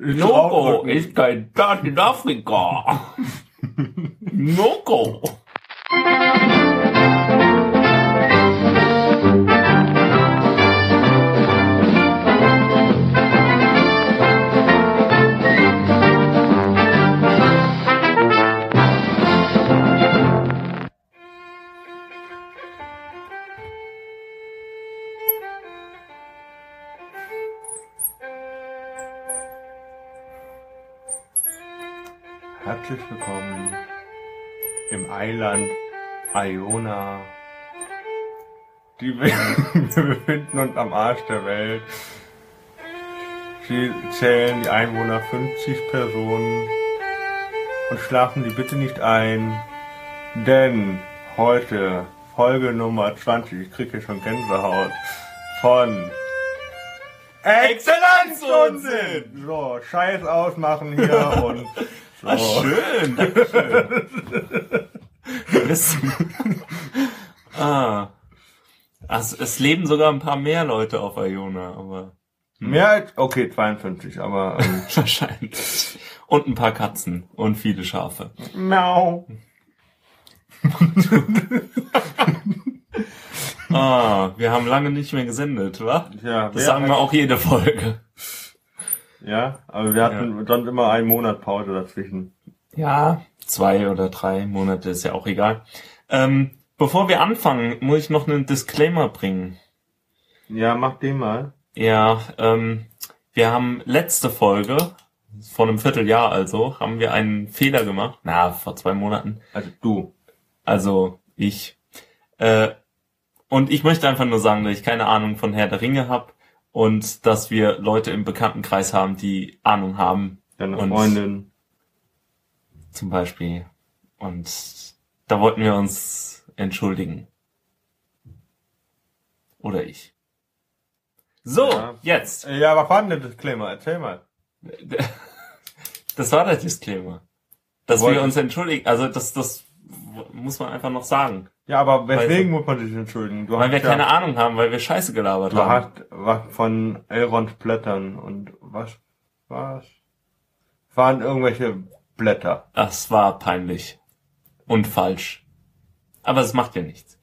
Logo ist kein Staat in Afrika. Logo. im Eiland Iona. Die wir, wir befinden uns am Arsch der Welt. Sie zählen die Einwohner 50 Personen und schlafen Sie bitte nicht ein, denn heute Folge Nummer 20, ich kriege hier schon Gänsehaut, von Exzellenzunsinn! So, Scheiß ausmachen hier und so. Ah, schön. Dankeschön. Wissen. ah. Also, es leben sogar ein paar mehr Leute auf Iona, aber Mehr als, okay, 52, aber ähm, wahrscheinlich. Und ein paar Katzen und viele Schafe. Miau. Ah, wir haben lange nicht mehr gesendet, wa? Ja, Das sagen wir auch jede Folge. Ja, aber wir hatten sonst immer einen Monat Pause dazwischen. Ja, zwei oder drei Monate ist ja auch egal. Ähm, bevor wir anfangen, muss ich noch einen Disclaimer bringen. Ja, mach den mal. Ja, ähm, wir haben letzte Folge, vor einem Vierteljahr also, haben wir einen Fehler gemacht. Na, vor zwei Monaten. Also du. Also ich. Äh, und ich möchte einfach nur sagen, dass ich keine Ahnung von Herr der Ringe habe und dass wir Leute im Bekanntenkreis haben, die Ahnung haben, Deine Und- Freundin. Zum Beispiel. Und da wollten wir uns entschuldigen. Oder ich. So, Ja. jetzt. Ja, was war denn der Disclaimer? Erzähl mal. Das war der Disclaimer. Dass Wollt- wir uns entschuldigen. Also das, das muss man einfach noch sagen. Ja, aber weswegen Weil- muss man sich entschuldigen? Du Weil wir ja, keine Ahnung haben, weil wir Scheiße gelabert Du haben. hast was von Elrons Blättern und was? Was? Waren irgendwelche Blätter. Das war peinlich. Und falsch. Aber es macht ja nichts.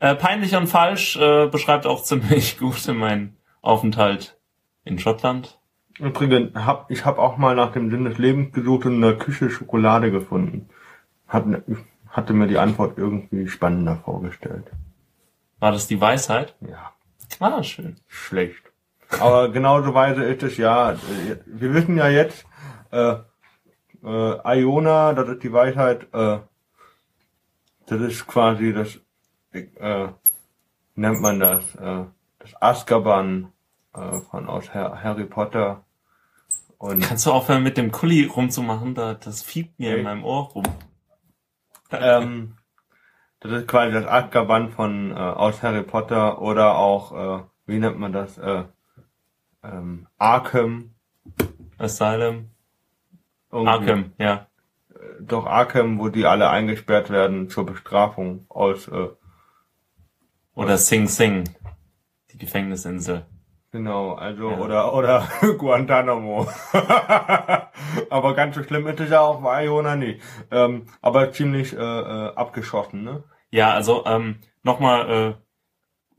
Äh, peinlich und falsch äh, beschreibt auch ziemlich gut meinen Aufenthalt in Schottland. Übrigens, hab, ich habe auch mal nach dem Sinn des Lebens gesucht und in der Küche Schokolade gefunden. Hat, hatte mir die Antwort irgendwie spannender vorgestellt. War das die Weisheit? Ja, Ah, schön. schlecht. Aber genauso weise ist es ja. äh, Wir wissen ja jetzt, äh, äh, Iona, das ist die Weisheit, äh, das ist quasi das, äh, nennt man das, äh, das Azkaban äh, von aus Har Harry Potter. Und Kannst du aufhören mit dem Kuli rumzumachen? Da, das fiebt mir Okay. in meinem Ohr rum. ähm, das ist quasi das Azkaban von äh, aus Harry Potter oder auch, äh, wie nennt man das, äh, ähm, Arkham. Asylum. Irgendwie. Arkham, ja. doch Arkham, wo die alle eingesperrt werden zur Bestrafung aus, äh, Oder Sing Sing. Die Gefängnisinsel. genau, also, Ja. oder, oder Guantanamo. aber ganz so schlimm ist es ja auch bei Iona nicht. Ähm, aber ziemlich, äh, äh, abgeschossen, ne? Ja, also ähm, nochmal äh,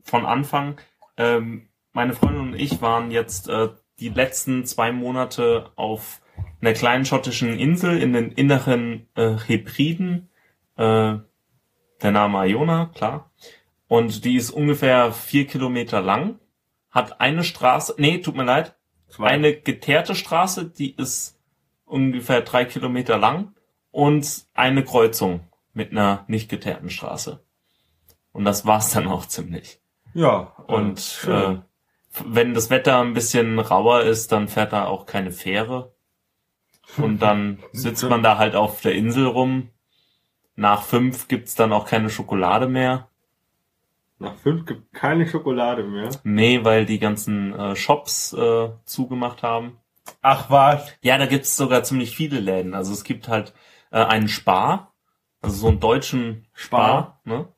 von Anfang. Ähm, meine Freundin und ich waren jetzt äh, die letzten zwei Monate auf einer kleinen schottischen Insel in den inneren äh, Hebriden. Äh, der Name Iona, klar. Und die ist ungefähr vier Kilometer lang. Hat eine Straße, nee, tut mir leid, Zwei. eine geteerte Straße, die ist ungefähr drei Kilometer lang und eine Kreuzung mit einer nicht geteerten Straße. Und das war's dann auch ziemlich. ja. äh, Und äh, schön. wenn das Wetter ein bisschen rauer ist, dann fährt da auch keine Fähre. Und dann sitzt man da halt auf der Insel rum. Nach fünf gibt's dann auch keine Schokolade mehr. Nach fünf gibt keine Schokolade mehr. Nee, weil die ganzen äh, Shops äh, zugemacht haben. Ach was? Ja, da gibt's sogar ziemlich viele Läden. Also es gibt halt äh, einen Spar, also so einen deutschen Spar, ne?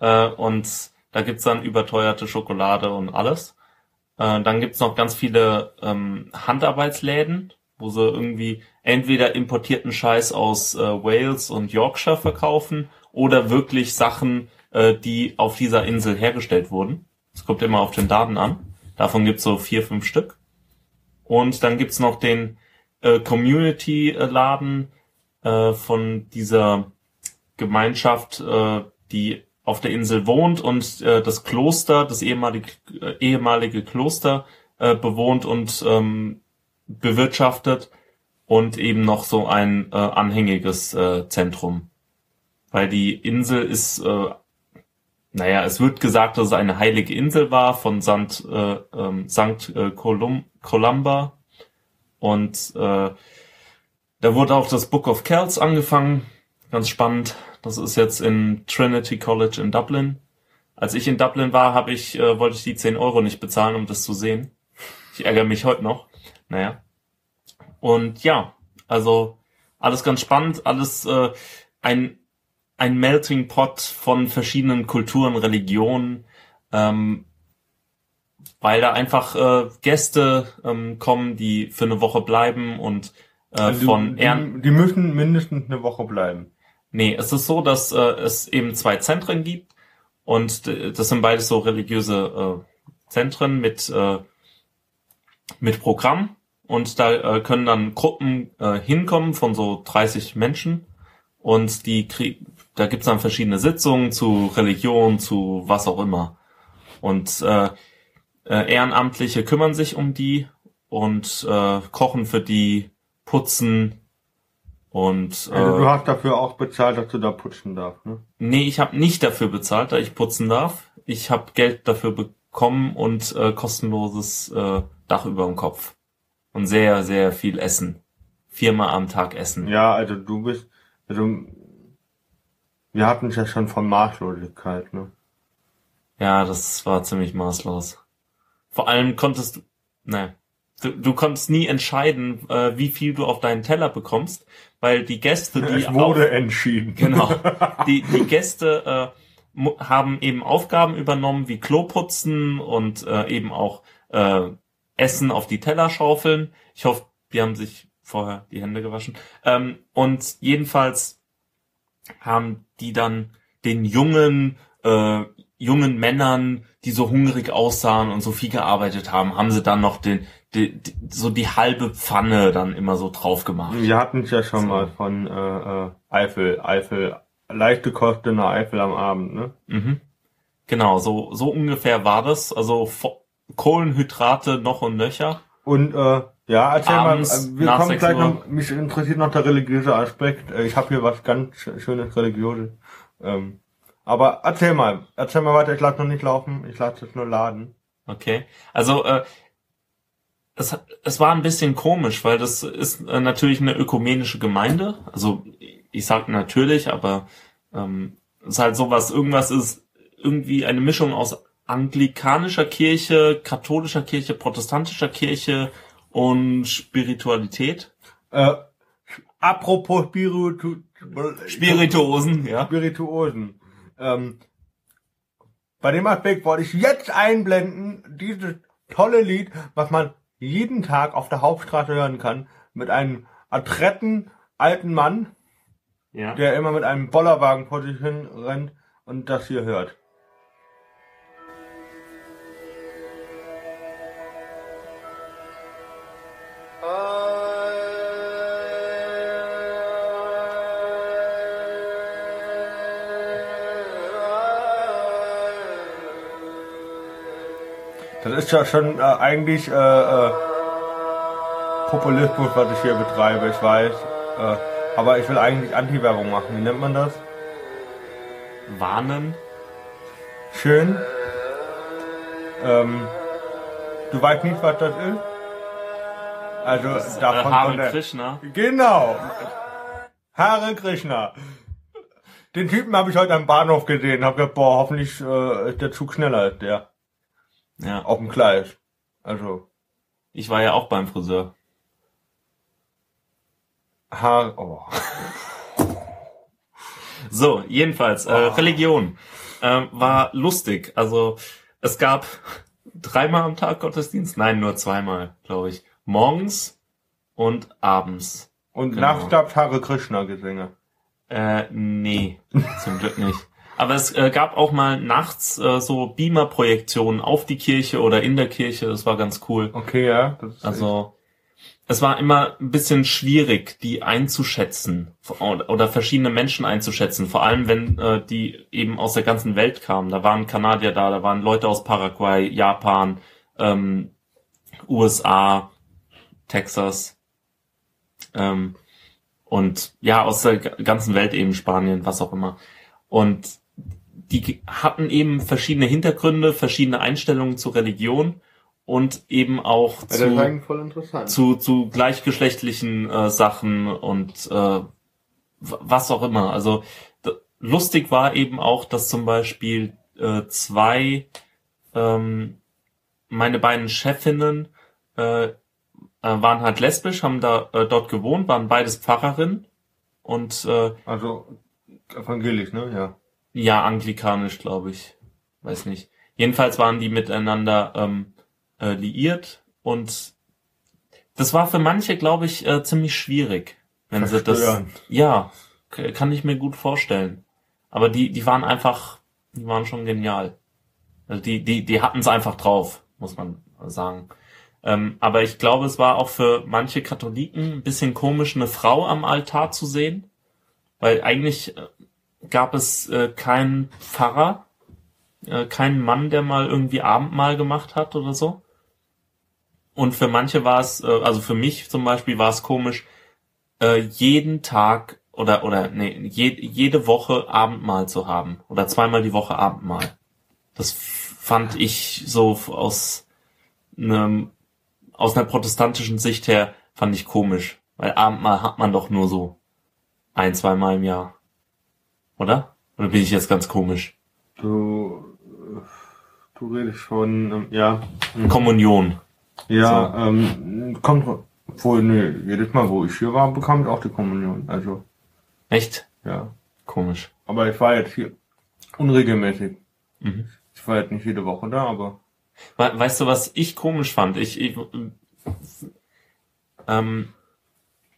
Äh, und da gibt's dann überteuerte Schokolade und alles. Äh, dann gibt's noch ganz viele ähm, Handarbeitsläden, wo sie irgendwie entweder importierten Scheiß aus äh, Wales und Yorkshire verkaufen oder wirklich Sachen, äh, die auf dieser Insel hergestellt wurden. Es kommt immer auf den Daten an. Davon gibt's so vier, fünf Stück. Und dann gibt's noch den äh, Community-Laden äh, von dieser Gemeinschaft, äh, die auf der Insel wohnt und äh, das Kloster, das ehemalige, äh, ehemalige Kloster äh, bewohnt und ähm, bewirtschaftet und eben noch so ein äh, anhängiges äh, Zentrum. Weil die Insel ist, äh, naja, es wird gesagt, dass es eine heilige Insel war von St. Äh, ähm, St. Äh, Colum Columba und äh, da wurde auch das Book of Kells angefangen, ganz spannend. Das ist jetzt in Trinity College in Dublin. Als ich in Dublin war, habe ich, äh, wollte ich die 10 Euro nicht bezahlen, um das zu sehen. Ich ärgere mich heute noch. Naja. Und ja, also alles ganz spannend, alles äh, ein, ein Melting Pot von verschiedenen Kulturen, Religionen, ähm, weil da einfach äh, Gäste ähm, kommen, die für eine Woche bleiben und äh, Also von die, Ehren die müssen mindestens eine Woche bleiben. Nee, es ist so, dass äh, es eben zwei Zentren gibt und das sind beides so religiöse äh, Zentren mit äh, mit Programm und da äh, können dann Gruppen äh, hinkommen von so 30 Menschen und die krieg da gibt's dann verschiedene Sitzungen zu Religion, zu was auch immer und äh, äh, Ehrenamtliche kümmern sich um die und äh, kochen für die, putzen und äh, Also du hast dafür auch bezahlt, dass du da putzen darfst, ne? Nee, ich habe nicht dafür bezahlt, da ich putzen darf. Ich habe Geld dafür bekommen und äh, kostenloses äh, Dach über dem Kopf. Und sehr, sehr viel Essen. Viermal am Tag essen. Ja, also du bist, also wir hatten es ja schon von Maßlosigkeit, ne? Ja, das war ziemlich maßlos. Vor allem konntest du, ne, du, du konntest nie entscheiden, äh, wie viel du auf deinen Teller bekommst, weil die Gäste, die Es wurde entschieden. Genau. Die, die Gäste äh, haben eben Aufgaben übernommen wie Kloputzen und äh, eben auch äh, Essen auf die Teller schaufeln. Ich hoffe, die haben sich vorher die Hände gewaschen. Ähm, und jedenfalls haben die dann den jungen äh, jungen Männern, die so hungrig aussahen und so viel gearbeitet haben, haben sie dann noch den, die, die, so die halbe Pfanne dann immer so drauf gemacht. Wir hatten es ja schon So. mal von äh, äh, Eifel, Eifel, leichte Kost in der Eifel am Abend, ne? Mhm. Genau, so, so ungefähr war das. Also Fo- Kohlenhydrate noch und nöcher. Und äh, ja, erzähl Abends mal, äh, wir kommen 6 gleich noch, mich interessiert noch der religiöse Aspekt. Äh, Ich habe hier was ganz sch- schönes religiöses. Ähm, aber erzähl mal, erzähl mal weiter, ich lasse noch nicht laufen, ich lasse es nur laden. Okay. Also äh, es, es war ein bisschen komisch, weil das ist äh, natürlich eine ökumenische Gemeinde. Also ich sag natürlich, aber ähm, es ist halt sowas, irgendwas ist irgendwie eine Mischung aus anglikanischer Kirche, katholischer Kirche, protestantischer Kirche und Spiritualität. Äh, apropos Spiritu Spirituosen, ja. Spirituosen. Ähm, bei dem Aspekt wollte ich jetzt einblenden, dieses tolle Lied, was man jeden Tag auf der Hauptstraße hören kann, mit einem adretten alten Mann, Ja. der immer mit einem Bollerwagen vor sich hin rennt und das hier hört. Das ist ja schon äh, eigentlich äh, äh, Populismus, was ich hier betreibe, ich weiß. Äh, aber ich will eigentlich Anti-Werbung machen. Wie nennt man das? Warnen. Schön. Ähm, du weißt nicht, was das ist? Also Äh, davon von Hare Krishna. Genau. Hare Krishna. Den Typen habe ich heute am Bahnhof gesehen. Hab gedacht, boah, hoffentlich äh, ist der Zug schneller als der. Ja. Auf dem Gleis. Also, Ich war ja auch beim Friseur. Haar, oh. So, jedenfalls, äh, Religion ähm, war lustig. Also es gab dreimal am Tag Gottesdienst, nein, nur zweimal, glaube ich. Morgens und abends. Und Genau. nachts gab's Hare Krishna Gesänge. Äh, nee, zum Glück nicht. Aber es äh, gab auch mal nachts äh, so Beamer-Projektionen auf die Kirche oder in der Kirche. Das war ganz cool. Okay, ja. Also es war immer ein bisschen schwierig, die einzuschätzen oder verschiedene Menschen einzuschätzen. Vor allem, wenn äh, die eben aus der ganzen Welt kamen. Da waren Kanadier da, da waren Leute aus Paraguay, Japan, ähm, USA, Texas ähm, und ja aus der ganzen Welt eben Spanien, was auch immer. Und die hatten eben verschiedene Hintergründe, verschiedene Einstellungen zur Religion und eben auch zu zu, zu gleichgeschlechtlichen äh, Sachen und äh, was auch immer. Also lustig war eben auch, dass zum Beispiel äh, zwei ähm, meine beiden Chefinnen äh, äh, waren halt lesbisch, haben da äh, dort gewohnt, waren beides Pfarrerinnen und äh, Also evangelisch, ne? Ja. Ja, anglikanisch, glaube ich. Weiß nicht. Jedenfalls waren die miteinander ähm, äh, liiert und das war für manche, glaube ich, äh, ziemlich schwierig, wenn sie das. Ja, kann ich mir gut vorstellen. Aber die, die waren einfach, die waren schon genial. Also die, die, die hatten es einfach drauf, muss man sagen. Ähm, aber ich glaube, es war auch für manche Katholiken ein bisschen komisch, eine Frau am Altar zu sehen, weil eigentlich äh, gab es äh, keinen Pfarrer, äh, keinen Mann, der mal irgendwie Abendmahl gemacht hat oder so. Und für manche war es, äh, also für mich zum Beispiel war es komisch, äh, jeden Tag oder oder nee, je, jede Woche Abendmahl zu haben oder zweimal die Woche Abendmahl. Das fand ich so aus einem aus einer protestantischen Sicht her fand ich komisch, weil Abendmahl hat man doch nur so ein, zweimal im Jahr. Oder? Oder bin ich jetzt ganz komisch? Du, äh, du redest von, ähm, ja. Kommunion. Ja, ähm, kommt wohl, ne, jedes Mal, wo ich hier war, bekam ich auch die Kommunion. Also, Echt? ja. Komisch. Aber ich war jetzt hier unregelmäßig. Mhm. Ich war jetzt nicht jede Woche da, aber. We weißt du, was ich komisch fand? Ich, ich ähm,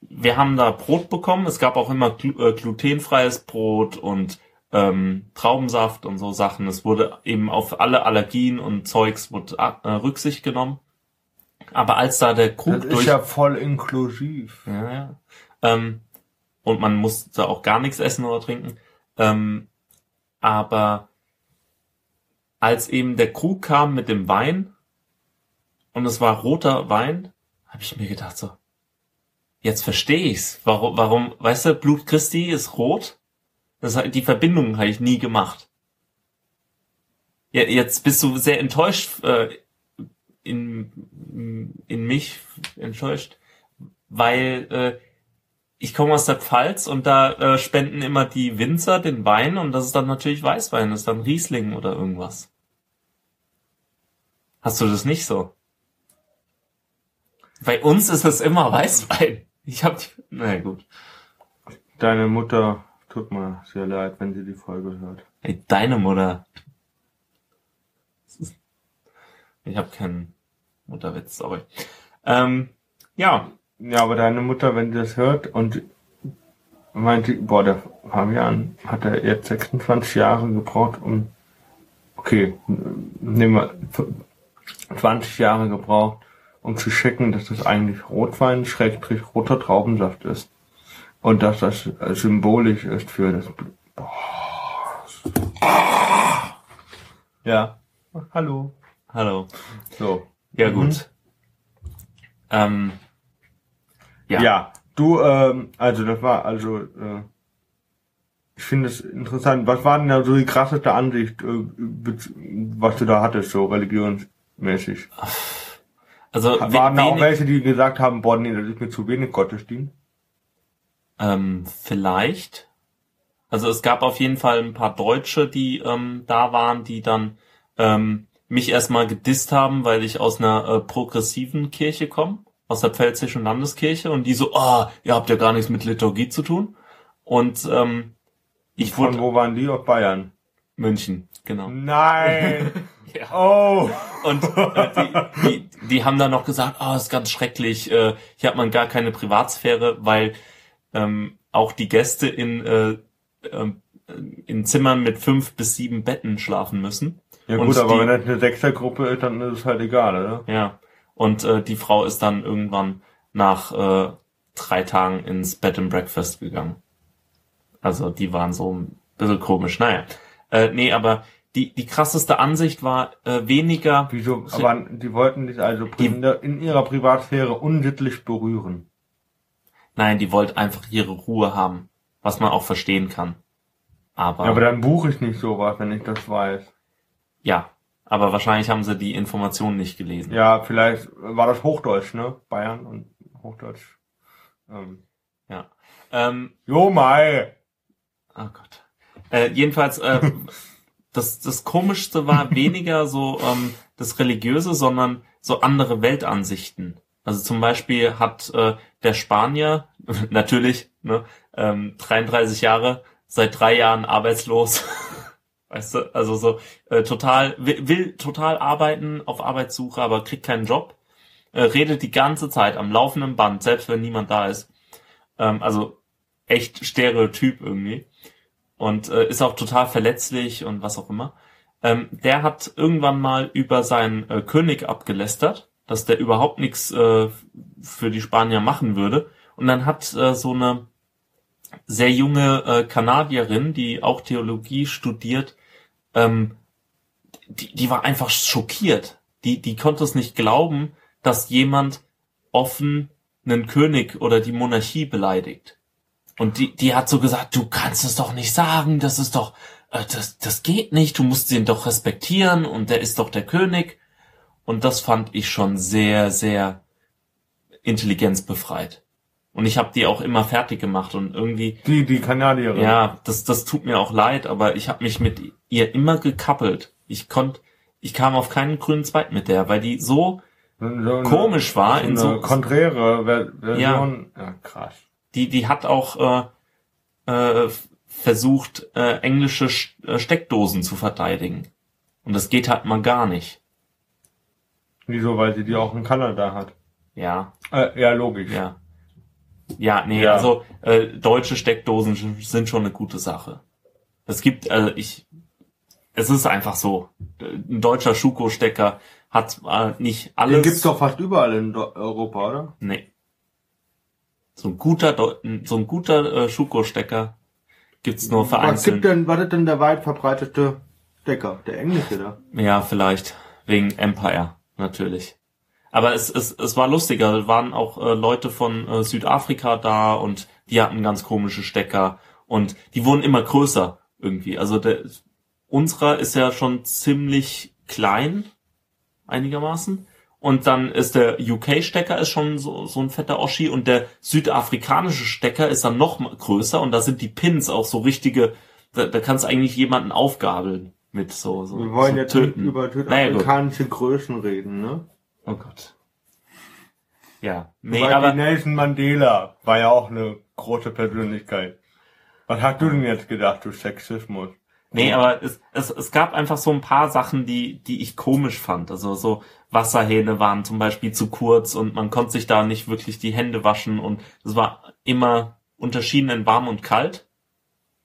wir haben da Brot bekommen. Es gab auch immer glu äh, glutenfreies Brot und ähm, Traubensaft und so Sachen. Es wurde eben auf alle Allergien und Zeugs wurde, äh, Rücksicht genommen. Aber als da der Krug Das ist durch ja voll inklusiv. Ja, ja. Ähm, und man musste auch gar nichts essen oder trinken. Ähm, aber als eben der Krug kam mit dem Wein und es war roter Wein, habe ich mir gedacht so, jetzt verstehe ich's. Warum, warum, weißt du, Blut Christi ist rot? Das, hat- die Verbindung habe ich nie gemacht. Ja, jetzt bist du sehr enttäuscht äh, in, in mich enttäuscht, weil äh, ich komme aus der Pfalz und da äh, spenden immer die Winzer den Wein und das ist dann natürlich Weißwein, das ist dann Riesling oder irgendwas. Hast du das nicht so? Bei uns ist es immer Weißwein. Ich hab die, na gut. Deine Mutter tut mir sehr leid, wenn sie die Folge hört. Ey, deine Mutter. Ich habe keinen Mutterwitz, sorry. Ähm, ja, Ja, aber deine Mutter, wenn sie das hört und meint, sie, boah, der Fabian hat er jetzt 26 Jahre gebraucht, um, okay, nehmen wir 20 Jahre gebraucht, um zu checken, dass das eigentlich Rotwein, Schrägstrich, roter Traubensaft ist. Und dass das äh, symbolisch ist für das, boah. Ja. Hallo. hallo. So. Ja, Mhm. gut. Ähm, ja. Ja, du, ähm, also das war, also, äh, ich finde es interessant. Was war denn da so die krasseste Ansicht, äh, was du da hattest, so religionsmäßig? Also Waren da auch welche, die gesagt haben, boah, nee, das ist mir zu wenig Gottesdienst? Ähm, vielleicht. Also es gab auf jeden Fall ein paar Deutsche, die ähm, da waren, die dann ähm, mich erstmal gedisst haben, weil ich aus einer äh, progressiven Kirche komme, aus der Pfälzischen Landeskirche und die so, ah, ihr habt ja gar nichts mit Liturgie zu tun. Und ähm, ich Von wurde wo waren die? Aus Bayern. München, genau. Nein! Ja. Oh. Und äh, die, die, die haben dann noch gesagt, oh, ist ganz schrecklich, äh, hier hat man gar keine Privatsphäre, weil ähm, auch die Gäste in, äh, äh, in Zimmern mit fünf bis sieben Betten schlafen müssen. Ja Und gut, aber die- wenn das eine Sechsergruppe ist, dann ist es halt egal, oder? Ja. Und äh, die Frau ist dann irgendwann nach äh, drei Tagen ins Bed and Breakfast gegangen. Also die waren so ein bisschen komisch. Naja. Äh, nee, aber die, die krasseste Ansicht war äh, weniger. Wieso? Aber die wollten dich also Die- in, ihrer Privatsphäre unsittlich berühren. Nein, die wollte einfach ihre Ruhe haben. Was man auch verstehen kann. Aber, Ja, aber dann buche ich nicht sowas, wenn ich das weiß. ja. Aber wahrscheinlich haben sie die Informationen nicht gelesen. Ja, vielleicht war das Hochdeutsch, ne? Bayern und Hochdeutsch. Ähm. Ja. Ähm, Jo, Mai! Oh Gott. Äh, jedenfalls, äh, das, das Komischste war weniger so ähm, das Religiöse, sondern so andere Weltansichten. Also zum Beispiel hat äh, der Spanier, natürlich, ne, ähm, 33 Jahre, seit drei Jahren arbeitslos. weißt du, also so äh, total, will, will total arbeiten, auf Arbeitssuche, aber kriegt keinen Job. Äh, redet die ganze Zeit am laufenden Band, selbst wenn niemand da ist. Ähm, also echt Stereotyp irgendwie und äh, ist auch total verletzlich und was auch immer. Ähm, der hat irgendwann mal über seinen äh, König abgelästert, dass der überhaupt nichts äh, für die Spanier machen würde. Und dann hat äh, so eine sehr junge äh, Kanadierin, die auch Theologie studiert, ähm, die, die war einfach schockiert. Die, die konnte es nicht glauben, dass jemand offen einen König oder die Monarchie beleidigt. Und die, die hat so gesagt, du kannst es doch nicht sagen, das ist doch, äh, das, das geht nicht, du musst ihn doch respektieren und der ist doch der König. Und das fand ich schon sehr, sehr intelligenzbefreit. Und ich habe die auch immer fertig gemacht und irgendwie, Die, die Kanadierin. ja, das, das tut mir auch leid, aber ich habe mich mit ihr immer gekappelt. Ich konnte, ich kam auf keinen grünen Zweig mit der, weil die so So eine- komisch war in so so, eine konträre Ver Version. Ja. krass. Die, die hat auch äh, äh, versucht, äh, englische Sch- äh, Steckdosen zu verteidigen. Und das geht halt mal gar nicht. Wieso? Weil sie die auch in Kanada hat. Ja, Äh, ja, logisch. ja. Ja, nee, Ja. also äh, deutsche Steckdosen sind schon eine gute Sache. Es gibt, äh, ich, es ist einfach so. Ein deutscher Schuko-Stecker hat äh, nicht Den alles. gibt's doch fast überall in Do Europa, oder? Nee. So ein guter, so ein guter äh, Schuko-Stecker gibt's nur Was vereinzelt. gibt denn, was ist denn der weit verbreitete Stecker? Der englische da? Ja, vielleicht. Wegen Empire, natürlich. Aber es, es, es war lustiger. Es waren auch äh, Leute von äh, Südafrika da und die hatten ganz komische Stecker und die wurden immer größer irgendwie. Also der unserer ist ja schon ziemlich klein, einigermaßen. Und dann ist der UK-Stecker ist schon so, so ein fetter Oschi und der südafrikanische Stecker ist dann noch größer und da sind die Pins auch so richtige, da, da kannst du eigentlich jemanden aufgabeln mit so, so Wir wollen so jetzt töten. über Naja, südafrikanische Größen reden, ne? Oh Gott. Ja, nee, Weil aber Nelson Mandela war ja auch eine große Persönlichkeit. Was hast du denn jetzt gedacht, du Sexismus? Nee, aber es, es, es gab einfach so ein paar Sachen, die die ich komisch fand. Also so Wasserhähne waren zum Beispiel zu kurz und man konnte sich da nicht wirklich die Hände waschen und es war immer unterschieden in warm und kalt.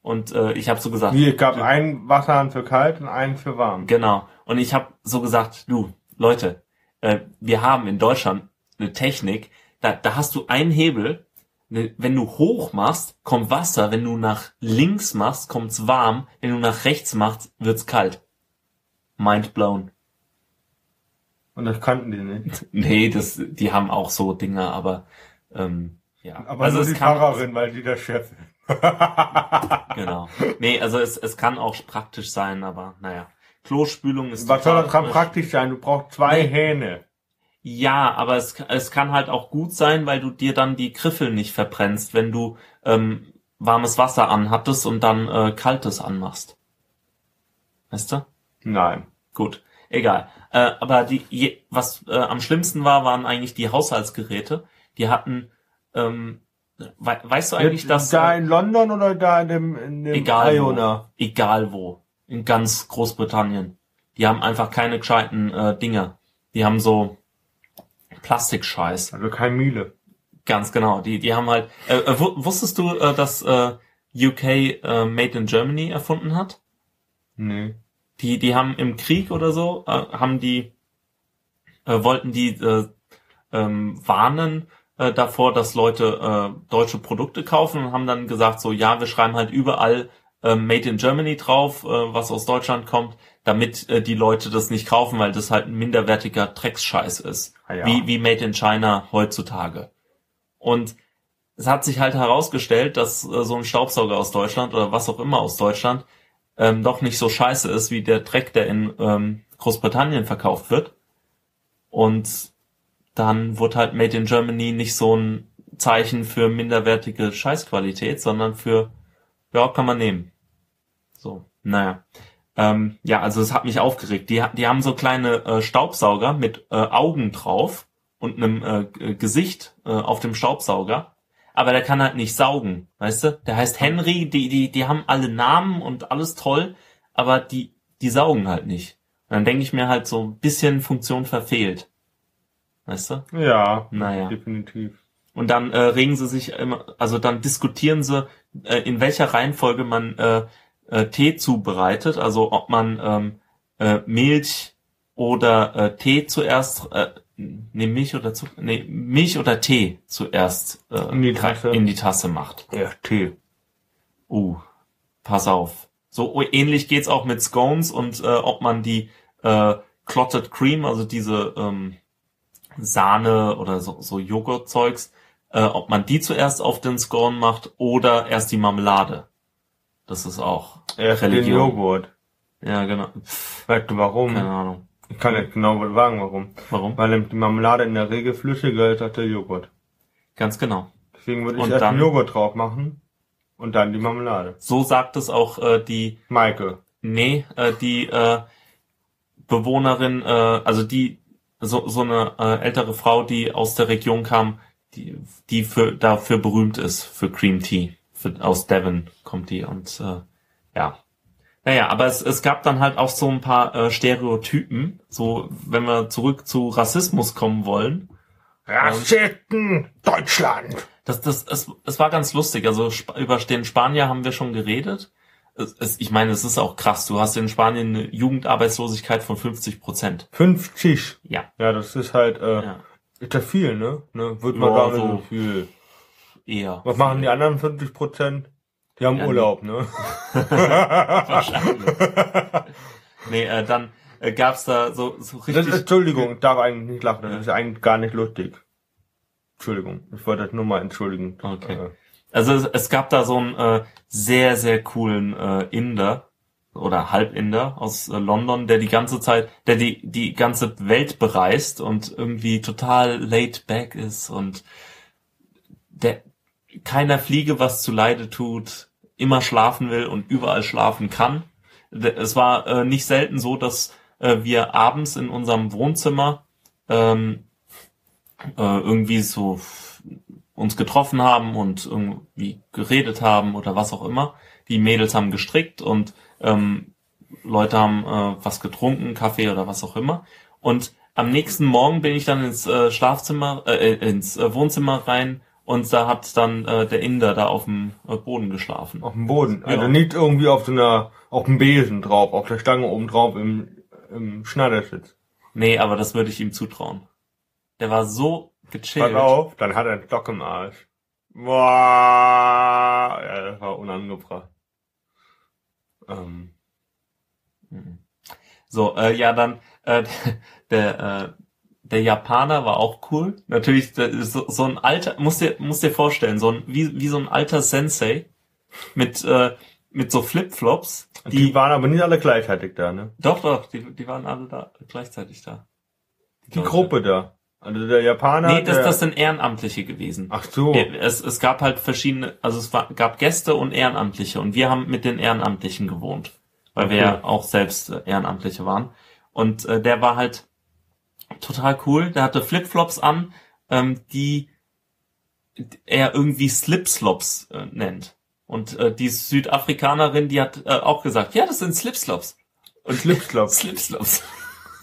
Und äh, ich habe so gesagt, Wie, es gab einen Wasserhahn für kalt und einen für warm. Genau. Und ich habe so gesagt, du, Leute, äh, wir haben in Deutschland eine Technik, da, da hast du einen Hebel, wenn du hoch machst, kommt Wasser, wenn du nach links machst, kommt's warm, wenn du nach rechts machst, wird's kalt. Mind blown. Und das kannten die nicht. Nee, das, die haben auch so Dinger, aber ähm, ja. Aber also nur es die kann, Pfarrerin, weil die der Chef genau. Nee, also es, es kann auch praktisch sein, aber naja. Klospülung ist Was soll das praktisch sein? Du brauchst zwei Nee. Hähne. Ja, aber es, es kann halt auch gut sein, weil du dir dann die Griffel nicht verbrennst, wenn du ähm, warmes Wasser anhattest und dann äh, kaltes anmachst. Weißt du? Nein. Gut, egal. Äh, aber die, je, was äh, am schlimmsten war, waren eigentlich die Haushaltsgeräte. Die hatten, ähm, we, weißt du eigentlich, dass da äh, in London oder da in dem, in dem egal Iona? wo, egal wo, in ganz Großbritannien, Die haben einfach keine gescheiten äh, Dinger. Die haben so Plastikscheiß. Also kein Miele. Ganz genau. Die, die haben halt. Äh, äh, wu- wusstest du, äh, dass äh, UK äh, Made in Germany erfunden hat? Nee. Die, die haben im Krieg oder so, äh, haben die, äh, wollten die äh, ähm, warnen äh, davor, dass Leute äh, deutsche Produkte kaufen und haben dann gesagt, so ja, wir schreiben halt überall äh, Made in Germany drauf, äh, was aus Deutschland kommt, damit äh, die Leute das nicht kaufen, weil das halt ein minderwertiger Drecksscheiß ist. Ah ja. Wie, wie Made in China heutzutage. Und es hat sich halt herausgestellt, dass äh, so ein Staubsauger aus Deutschland oder was auch immer aus Deutschland ähm, doch nicht so scheiße ist wie der Dreck, der in ähm, Großbritannien verkauft wird. Und dann wurde halt Made in Germany nicht so ein Zeichen für minderwertige Scheißqualität, sondern für, ja, kann man nehmen. So, naja. Ähm, ja, also es hat mich aufgeregt. Die, die haben so kleine äh, Staubsauger mit äh, Augen drauf und einem äh, G- Gesicht äh, auf dem Staubsauger. Aber der kann halt nicht saugen, weißt du? Der heißt Henry, die, die, die haben alle Namen und alles toll, aber die, die saugen halt nicht. Und dann denke ich mir halt so ein bisschen Funktion verfehlt. Weißt du? Ja. Naja. Definitiv. Und dann äh, regen sie sich immer, also dann diskutieren sie, äh, in welcher Reihenfolge man äh, äh, Tee zubereitet, also ob man ähm, äh, Milch oder äh, Tee zuerst, äh, nee, Milch oder Zucker, nee, Milch oder Tee zuerst äh, In die Tasse. in die Tasse macht. Ja, Tee. Uh, pass auf. So ähnlich geht's auch mit Scones und äh, ob man die äh, Clotted Cream, also diese ähm, Sahne oder so, so Joghurtzeugs, äh, ob man die zuerst auf den Scone macht oder erst die Marmelade. Das ist auch Erst den Religion. Joghurt. Ja, genau. Weißt du warum? keine Ahnung. Ich kann nicht genau sagen, warum. Warum? Weil die Marmelade in der Regel flüssiger ist als der Joghurt. Ganz genau. Deswegen würde ich Und erst dann- den Joghurt drauf machen und dann die Marmelade. So sagt es auch äh, die Maike. Nee, äh, die äh, Bewohnerin, äh, also die so, so eine äh, ältere Frau, die aus der Region kam, die, die für, dafür berühmt ist, für Cream Tea. Für, aus Devon kommt die und äh, ja. Naja, aber es, es gab dann halt auch so ein paar äh, Stereotypen, so wenn wir zurück zu Rassismus kommen wollen. Rassisten! Deutschland! Das, das, es, es war ganz lustig. Also Sp über den Spanier haben wir schon geredet. Es, es, ich meine, es ist auch krass. Du hast in Spanien eine Jugendarbeitslosigkeit von 50 Prozent. 50. Ja. Ja, das ist halt, äh, Ja. Ist ja viel, ne? ne? Wird man Ja, gar nicht so. viel. Eher. Was machen die anderen 50 Prozent? Die haben Ja, Urlaub, ne? Wahrscheinlich. nee, äh, dann äh, gab's da so, so richtig. Entschuldigung, ich darf eigentlich nicht lachen. Das ist eigentlich gar nicht lustig. Entschuldigung, ich wollte das nur mal entschuldigen. Okay. Äh, Also es, es gab da so einen äh, sehr, sehr coolen äh, Inder oder Halbinder aus äh, London, der die ganze Zeit, der die, die ganze Welt bereist und irgendwie total laid back ist und der keiner Fliege was zu Leide tut, immer schlafen will und überall schlafen kann. Es war äh, nicht selten so, dass äh, wir abends in unserem Wohnzimmer ähm, äh, irgendwie so uns getroffen haben und irgendwie geredet haben oder was auch immer. Die Mädels haben gestrickt und ähm, Leute haben äh, was getrunken, Kaffee oder was auch immer. Und am nächsten Morgen bin ich dann ins äh, Schlafzimmer, äh, ins äh, Wohnzimmer rein und da hat dann äh, der Inder da auf dem äh, Boden geschlafen. auf dem Boden. Also Ja. nicht irgendwie auf so einer, auf dem Besen drauf, auf der Stange oben drauf im, im Schneidersitz. Nee, aber das würde ich ihm zutrauen. Der war so gechillt. Pass auf, dann hat er einen Stock im Arsch. Boah, ja, das war unangebracht. Ähm. So, äh, ja, dann äh, der äh, der Japaner war auch cool. Natürlich so, so ein alter, muss dir muss dir vorstellen, so ein wie wie so ein alter Sensei mit äh, mit so Flipflops. die, Die, waren aber nicht alle gleichzeitig da, ne? doch doch, die die waren alle da gleichzeitig da. Die Leute. Gruppe da. Also der Japaner. Nee, das das sind Ehrenamtliche gewesen. Ach so. Es, es gab halt verschiedene, also es war, gab Gäste und Ehrenamtliche und wir haben mit den Ehrenamtlichen gewohnt, weil wir Okay. ja auch selbst äh, Ehrenamtliche waren. Und äh, der war halt total cool. Der hatte Flipflops an, ähm, die er irgendwie Slipslops äh, nennt. Und äh, die Südafrikanerin, die hat äh, auch gesagt, ja, das sind Slipslops. Und Slipslops. Slipslops.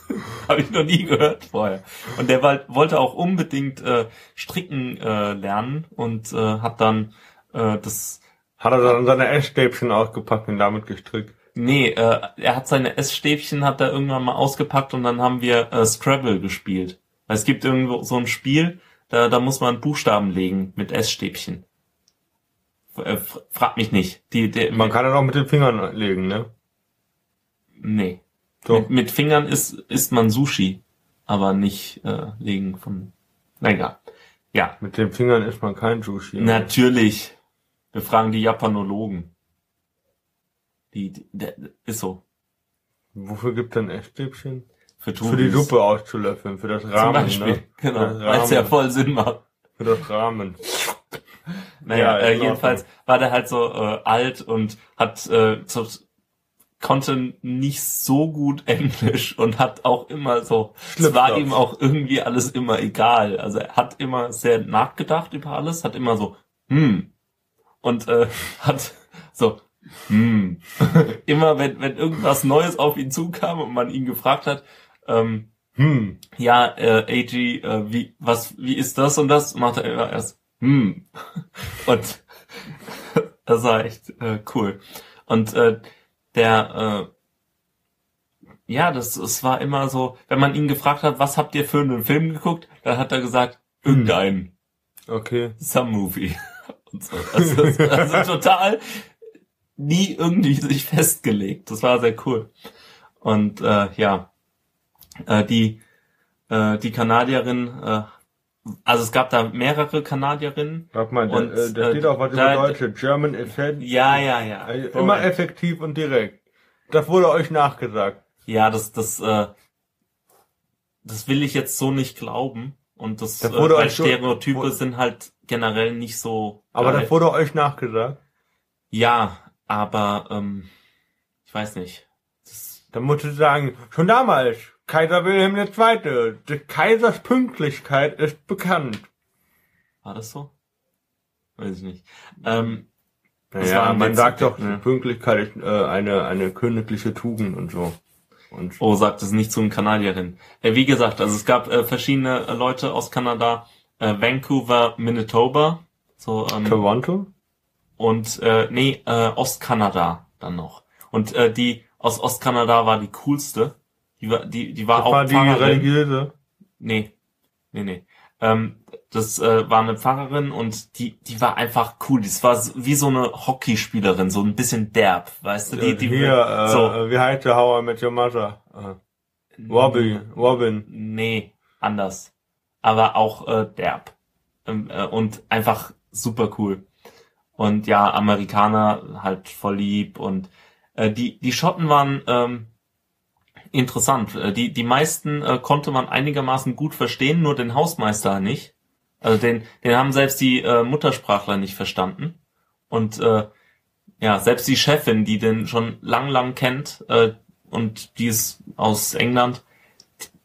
Habe ich noch nie gehört vorher. Und der war, wollte auch unbedingt äh, stricken äh, lernen und äh, hat dann äh, das. Hat er dann seine Essstäbchen ausgepackt und damit gestrickt? Nee, äh, er hat seine Essstäbchen hat er irgendwann mal ausgepackt und dann haben wir äh, Scrabble gespielt. Es gibt irgendwo so ein Spiel, da, da muss man Buchstaben legen mit Essstäbchen. Äh, frag mich nicht. Die, die, Man kann es auch mit den Fingern legen, ne? Nee. So. Mit, mit Fingern isst, isst man Sushi, aber nicht äh, legen von. Na egal. Ja, Mit den Fingern isst man kein Sushi. natürlich. Wir fragen die Japanologen. Die, die der, ist so. Wofür gibt denn Essstäbchen? Für, Für die. Suppe auszulöffeln, für das Zum Rahmen, Beispiel. ne? Genau. Weil es ja Rahmen. voll Sinn macht. Für das Rahmen. Naja, Ja, äh, jedenfalls war der halt so äh, alt und hat äh, so, konnte nicht so gut Englisch und hat auch immer so, es war ihm auch irgendwie alles immer egal. Also er hat immer sehr nachgedacht über alles, hat immer so, hm, und äh, hat so, hm, immer wenn, wenn irgendwas Neues auf ihn zukam und man ihn gefragt hat, ähm, Hm. ja, äh, AG, äh, wie, was, wie ist das und das, macht er immer erst, hm. Und das war echt äh, cool. Und äh, der, äh, ja, das, es war immer so, wenn man ihn gefragt hat, was habt ihr für einen Film geguckt, dann hat er gesagt, irgendeinen, Okay. some movie. Und so. Also, also total nie irgendwie sich festgelegt. Das war sehr cool. Und äh, ja, äh, die äh, die Kanadierin, äh, also es gab da mehrere Kanadierinnen. Warte mal, Und, da, äh, da äh, steht auch was da- über Deutsche. German Effect. Ja, ja, ja. Äh, Immer effektiv und direkt. Das wurde euch nachgesagt. Ja, das das äh, das will ich jetzt so nicht glauben. Und das, Das äh, wurde weil euch so- Stereotype wo- sind halt generell nicht so. Aber geil. das wurde euch nachgesagt. ja, aber ähm, ich weiß nicht. Das, Dann musst du sagen, schon damals, Kaiser Wilhelm II., des Kaisers Pünktlichkeit ist bekannt. war das so? Weiß ich nicht. Ähm, Naja, man sagt doch, ne? Pünktlichkeit ist äh, eine, eine königliche Tugend und so. Und oh, sagt es nicht zu einem Kanadierin. Äh, wie gesagt, also es gab äh, verschiedene äh, Leute aus Kanada, äh, Vancouver, Manitoba, so ähm, Toronto? und äh, nee, äh, Ostkanada dann noch. Und äh, die aus Ostkanada war die coolste. Die war, die, die war Das auch war die Pfarrerin. religiöse. Nee, nee, nee. Ähm, das äh, war eine Pfarrerin und die, die war einfach cool. Das war so- wie so eine Hockeyspielerin, so ein bisschen derb, weißt du? Die, die Hier, äh, so, wie heißt der I Met Your Mother? Äh, Robby, Robin. Nee, anders. Aber auch äh, derb. Ähm, äh, und einfach super cool. Und ja, Amerikaner halt voll lieb. Und äh, die, die Schotten waren ähm, interessant. Äh, Die, die meisten äh, konnte man einigermaßen gut verstehen, nur den Hausmeister nicht. Also den, den haben selbst die äh, Muttersprachler nicht verstanden. Und äh, ja, selbst die Chefin, die den schon lang, lang kennt, äh, und die ist aus England,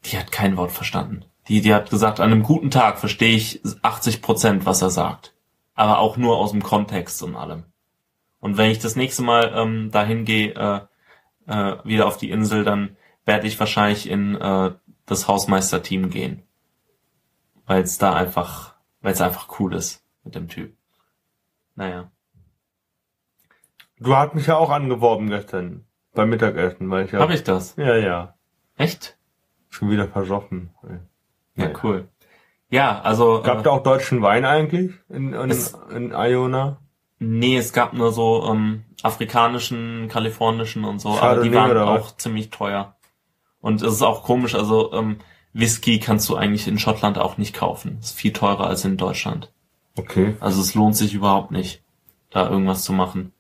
die hat kein Wort verstanden. Die, die hat gesagt, an einem guten Tag verstehe ich 80 Prozent, was er sagt. Aber auch nur aus dem Kontext und allem. Und wenn ich das nächste Mal ähm, dahin gehe, äh, äh, wieder auf die Insel, dann werde ich wahrscheinlich in äh, das Hausmeisterteam gehen. Weil es da einfach, weil es einfach cool ist mit dem Typ. Naja. Du hast mich ja auch angeworben gestern beim Mittagessen, weil ich ja. Hab ich das? Ja, ja. Echt? Schon wieder versoffen. Ja, cool. Ja, also. Gab äh, da auch deutschen Wein eigentlich in, in, Es- in Iona? Nee, es gab nur so ähm, afrikanischen, kalifornischen und so, aber Chardonnay die waren oder was? auch ziemlich teuer. Und es ist auch komisch, also ähm, Whisky kannst du eigentlich in Schottland auch nicht kaufen. Ist viel teurer als in Deutschland. Okay. Also es lohnt sich überhaupt nicht, da irgendwas zu machen.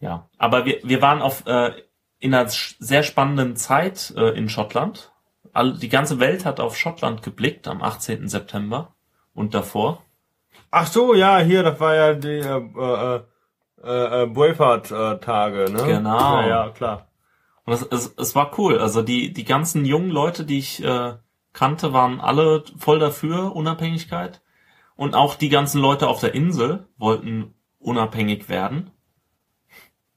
Ja, aber wir, wir waren auf äh, in einer sehr spannenden Zeit äh, in Schottland. All, die ganze Welt hat auf Schottland geblickt am 18. September und davor. Ach so, ja, hier, das war ja die äh, äh, äh, äh, Braveheart-Tage, ne? Genau. Ja, ja, klar. Und es, es, es war cool. Also die, die ganzen jungen Leute, die ich äh, kannte, waren alle voll dafür, Unabhängigkeit. Und auch die ganzen Leute auf der Insel wollten unabhängig werden.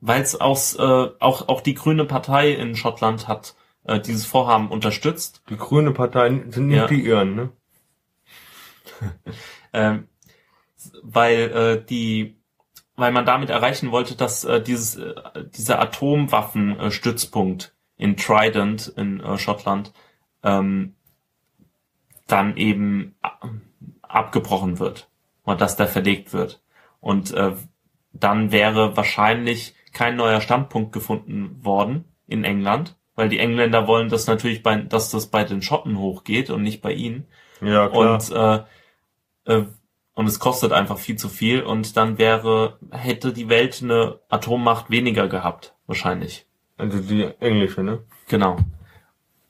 weil es aus äh, auch auch die Grüne Partei in Schottland hat äh, dieses Vorhaben unterstützt. Die Grüne Partei sind nicht Ja. die Iren, ne? ähm, weil äh, die weil man damit erreichen wollte, dass äh, dieses äh, dieser Atomwaffenstützpunkt äh, Stützpunkt in Trident in äh, Schottland ähm, dann eben a- abgebrochen wird und dass der verlegt wird und äh, dann wäre wahrscheinlich kein neuer Standpunkt gefunden worden in England, weil die Engländer wollen das natürlich bei, dass das bei den Schotten hochgeht und nicht bei ihnen. Ja, klar. Und, äh, äh, und es kostet einfach viel zu viel und dann wäre, hätte die Welt eine Atommacht weniger gehabt, wahrscheinlich. also die englische, ne? Genau.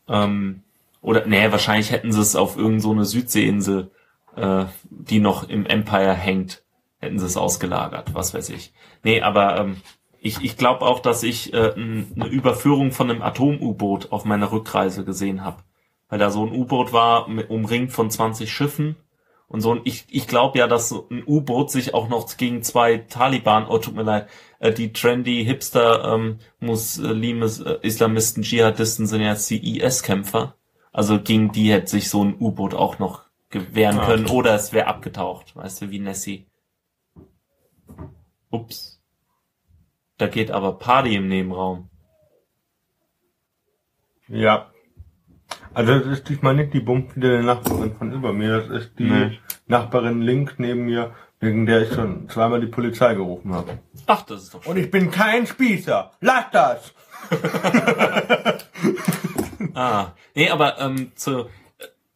Ähm, oder, nee, wahrscheinlich hätten sie es auf irgendeine so eine Südseeinsel, äh, die noch im Empire hängt, hätten sie es ausgelagert, was weiß ich. Nee, aber ähm, ich, ich glaube auch, dass ich äh, eine Überführung von einem Atom-U-Boot auf meiner Rückreise gesehen habe. Weil da so ein U-Boot war, umringt von 20 Schiffen. Und so ein, ich, ich glaube ja, dass so ein U-Boot sich auch noch gegen zwei Taliban, oh tut mir leid, äh, die trendy Hipster ähm, Muslime, äh, Islamisten, Dschihadisten sind jetzt die IS-Kämpfer. Also gegen die hätte sich so ein U-Boot auch noch gewähren Ah. können oder es wäre abgetaucht, weißt du, wie Nessie. Ups. Da geht aber Party im Nebenraum. Ja. Also das ist diesmal nicht die bumpfide Nachbarin von über mir, das ist die Nee. Nachbarin links neben mir, wegen der ich schon zweimal die Polizei gerufen habe. Ach, das ist doch schön. Und ich bin kein Spießer. Lass das! Ah, nee, aber ähm, zu, äh,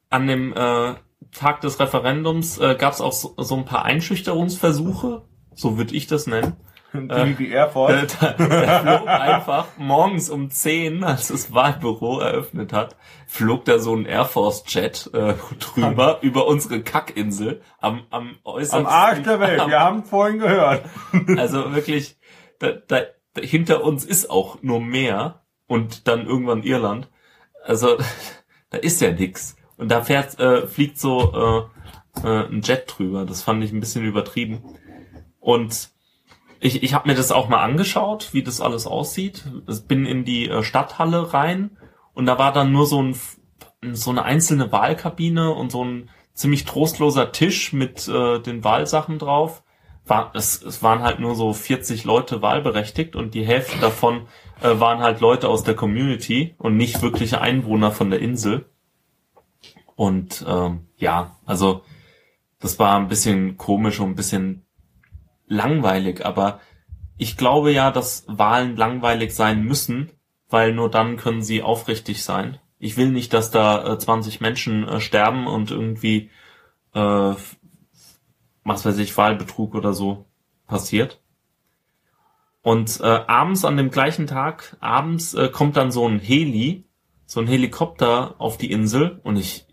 an dem äh, Tag des Referendums äh, gab es auch so, so ein paar Einschüchterungsversuche, so würde ich das nennen. Die, Air Force. Da flog einfach morgens um 10, als das Wahlbüro eröffnet hat, flog da so ein Air Force Jet äh, drüber über unsere Kackinsel am, am äußersten Am Arsch der Welt, am, wir haben vorhin gehört. Also wirklich, da, da, da, hinter uns ist auch nur Meer und dann irgendwann Irland. Also da ist ja nix. Und da fährt, äh, fliegt so äh, äh, ein Jet drüber. Das fand ich ein bisschen übertrieben. Und ich, ich habe mir das auch mal angeschaut, wie das alles aussieht. Ich bin in die äh, Stadthalle rein und da war dann nur so ein so eine einzelne Wahlkabine und so ein ziemlich trostloser Tisch mit äh, den Wahlsachen drauf. War, es, es waren halt nur so 40 Leute wahlberechtigt und die Hälfte davon äh, waren halt Leute aus der Community und nicht wirkliche Einwohner von der Insel. Und ähm, ja, also das war ein bisschen komisch und ein bisschen langweilig, aber ich glaube ja, dass Wahlen langweilig sein müssen, weil nur dann können sie aufrichtig sein. Ich will nicht, dass da äh, 20 Menschen äh, sterben und irgendwie, äh, was weiß ich, Wahlbetrug oder so passiert. Und äh, abends an dem gleichen Tag, abends äh, kommt dann so ein Heli, so ein Helikopter auf die Insel und ich,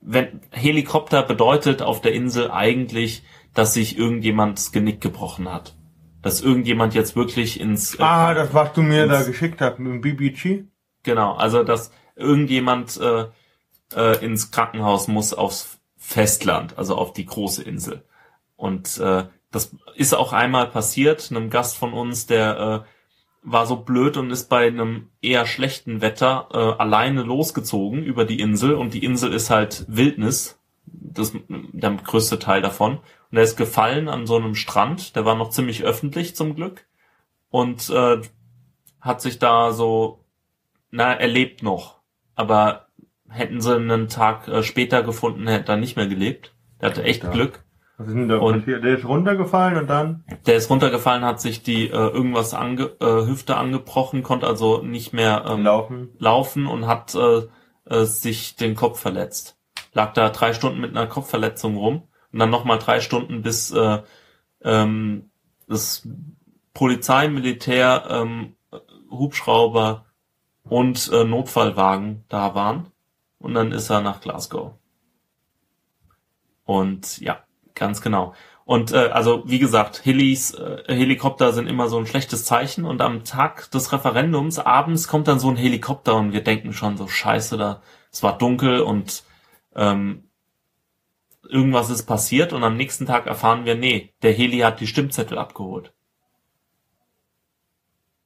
wenn Helikopter bedeutet auf der Insel eigentlich, dass sich irgendjemand das Genick gebrochen hat. Dass irgendjemand jetzt wirklich ins, äh, Ah, das, was du mir da Ins- geschickt hast mit dem BBG. genau, also dass irgendjemand äh, äh, ins Krankenhaus muss aufs Festland, also auf die große Insel. Und äh, das ist auch einmal passiert, einem Gast von uns, der äh, war so blöd und ist bei einem eher schlechten Wetter äh, alleine losgezogen über die Insel und die Insel ist halt Wildnis, das der größte Teil davon. Und er ist gefallen an so einem Strand, der war noch ziemlich öffentlich zum Glück und äh, hat sich da so, na, er lebt noch, aber hätten sie einen Tag äh, später gefunden, hätte er nicht mehr gelebt. Der hatte echt Ja. Glück. Was ist denn da Und- passiert? Der ist runtergefallen und dann? Der ist runtergefallen, hat sich die äh, irgendwas ange, äh, Hüfte angebrochen, konnte also nicht mehr ähm, Laufen. laufen und hat äh, äh, sich den Kopf verletzt. Lag da drei Stunden mit einer Kopfverletzung rum und dann nochmal drei Stunden, bis äh, ähm, das Polizei, Militär, ähm, Hubschrauber und äh, Notfallwagen da waren. Und dann ist er nach Glasgow. Und ja, ganz genau. Und äh, also wie gesagt, Helis, äh, Helikopter sind immer so ein schlechtes Zeichen. Und am Tag des Referendums abends kommt dann so ein Helikopter und wir denken schon so Scheiße, da es war dunkel und ähm, irgendwas ist passiert. Und am nächsten Tag erfahren wir, nee, der Heli hat die Stimmzettel abgeholt.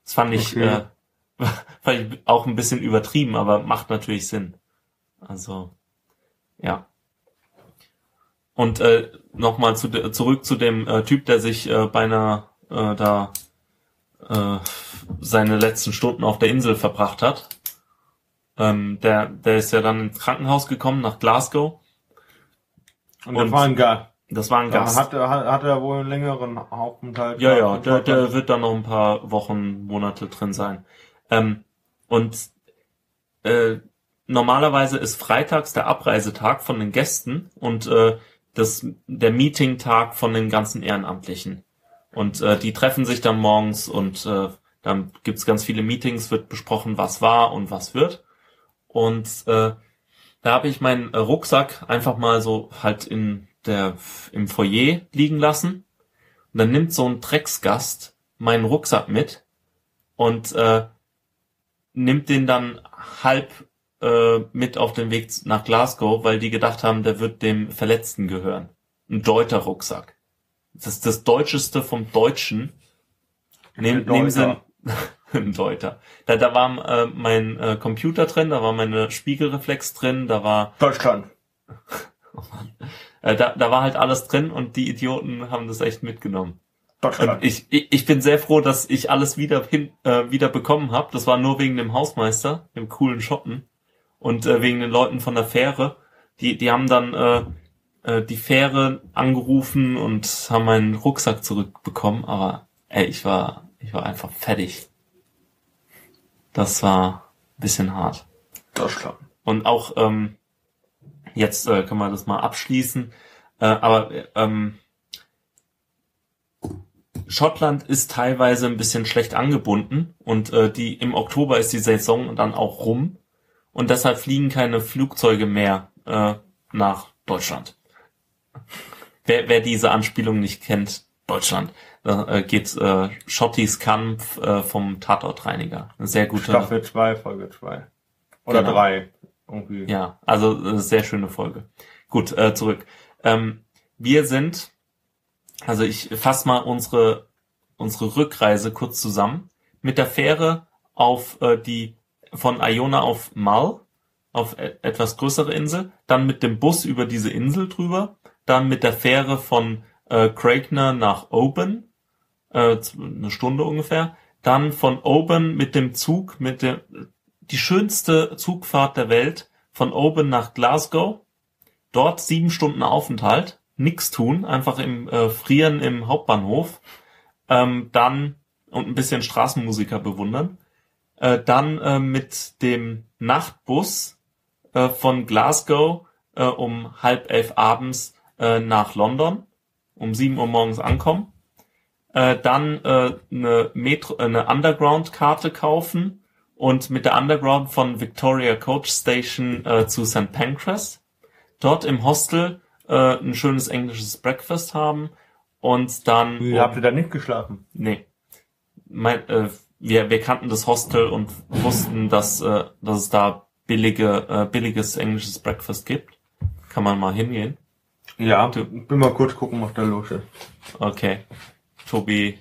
Das fand ich, Okay. äh, fand ich auch ein bisschen übertrieben, aber macht natürlich Sinn. Also, ja. Und äh, nochmal zu, zurück zu dem äh, Typ, der sich äh, beinahe äh, da äh, seine letzten Stunden auf der Insel verbracht hat. Ähm, der, der ist ja dann ins Krankenhaus gekommen nach Glasgow. Und, Und- das war ein Gast. Das war ein Gast. hat, er- hat, hat er wohl einen längeren Aufenthalt. Ja, ja, der, der wird da noch ein paar Wochen, Monate drin sein. Ähm, und äh, normalerweise ist freitags der Abreisetag von den Gästen und äh, das der Meeting-Tag von den ganzen Ehrenamtlichen. Und äh, die treffen sich dann morgens und äh, dann gibt's ganz viele Meetings, wird besprochen, was war und was wird. Und äh, da habe ich meinen Rucksack einfach mal so halt in der im Foyer liegen lassen. Und dann nimmt so ein Drecksgast meinen Rucksack mit und äh, nimmt den dann halb äh, mit auf den Weg nach Glasgow, weil die gedacht haben, der wird dem Verletzten gehören. Ein deuter Rucksack. Das ist das Deutscheste vom Deutschen. Nehm, nehmen Sie Deuter. Da, da war äh, mein äh, Computer drin, da war meine Spiegelreflex drin, da war Deutschland. äh, da, da war halt alles drin und die Idioten haben das echt mitgenommen. Deutschland. Und ich, ich, ich bin sehr froh, dass ich alles wieder hin, äh, wieder bekommen habe. Das war nur wegen dem Hausmeister, dem coolen Schotten und äh, wegen den Leuten von der Fähre. Die, die haben dann äh, äh, die Fähre angerufen und haben meinen Rucksack zurückbekommen. Aber ey, ich war, ich war einfach fertig. Das war ein bisschen hart. Deutschland. Und auch ähm, jetzt äh, können wir das mal abschließen. Äh, aber ähm, Schottland ist teilweise ein bisschen schlecht angebunden und äh, die im Oktober ist die Saison dann auch rum und deshalb fliegen keine Flugzeuge mehr äh, nach Deutschland. Wer, wer diese Anspielung nicht kennt, Deutschland, äh, geht äh, Schottis Kampf äh, vom Tatortreiniger. Eine sehr gute. Staffel 2, Folge 2. Oder Genau. 3. Irgendwie. Ja, also äh, sehr schöne Folge. Gut, äh, zurück. Ähm, wir sind, also ich fasse mal unsere unsere Rückreise kurz zusammen. Mit der Fähre auf äh, die von Iona auf Mull, auf e etwas größere Insel, dann mit dem Bus über diese Insel drüber, dann mit der Fähre von äh, Craigner nach Oban, äh, eine Stunde ungefähr, dann von Oban mit dem Zug, mit der die schönste Zugfahrt der Welt von Oban nach Glasgow. Dort sieben Stunden Aufenthalt, nix tun, einfach im äh, Frieren im Hauptbahnhof. Ähm, dann und ein bisschen Straßenmusiker bewundern. Äh, dann äh, mit dem Nachtbus äh, von Glasgow äh, um halb elf abends äh, nach London, um sieben Uhr morgens ankommen. Äh, dann äh, eine Metro, äh, eine Underground-Karte kaufen und mit der Underground von Victoria Coach Station äh, zu St. Pancras. Dort im Hostel äh, ein schönes englisches Breakfast haben und dann Wie, habt ihr da nicht geschlafen? Nee. Mein, äh, wir, wir kannten das Hostel und wussten, dass, äh, dass es da billige, äh, billiges englisches Breakfast gibt. Kann man mal hingehen. Ja, bin mal kurz gucken, was da los ist. Okay. Tobi,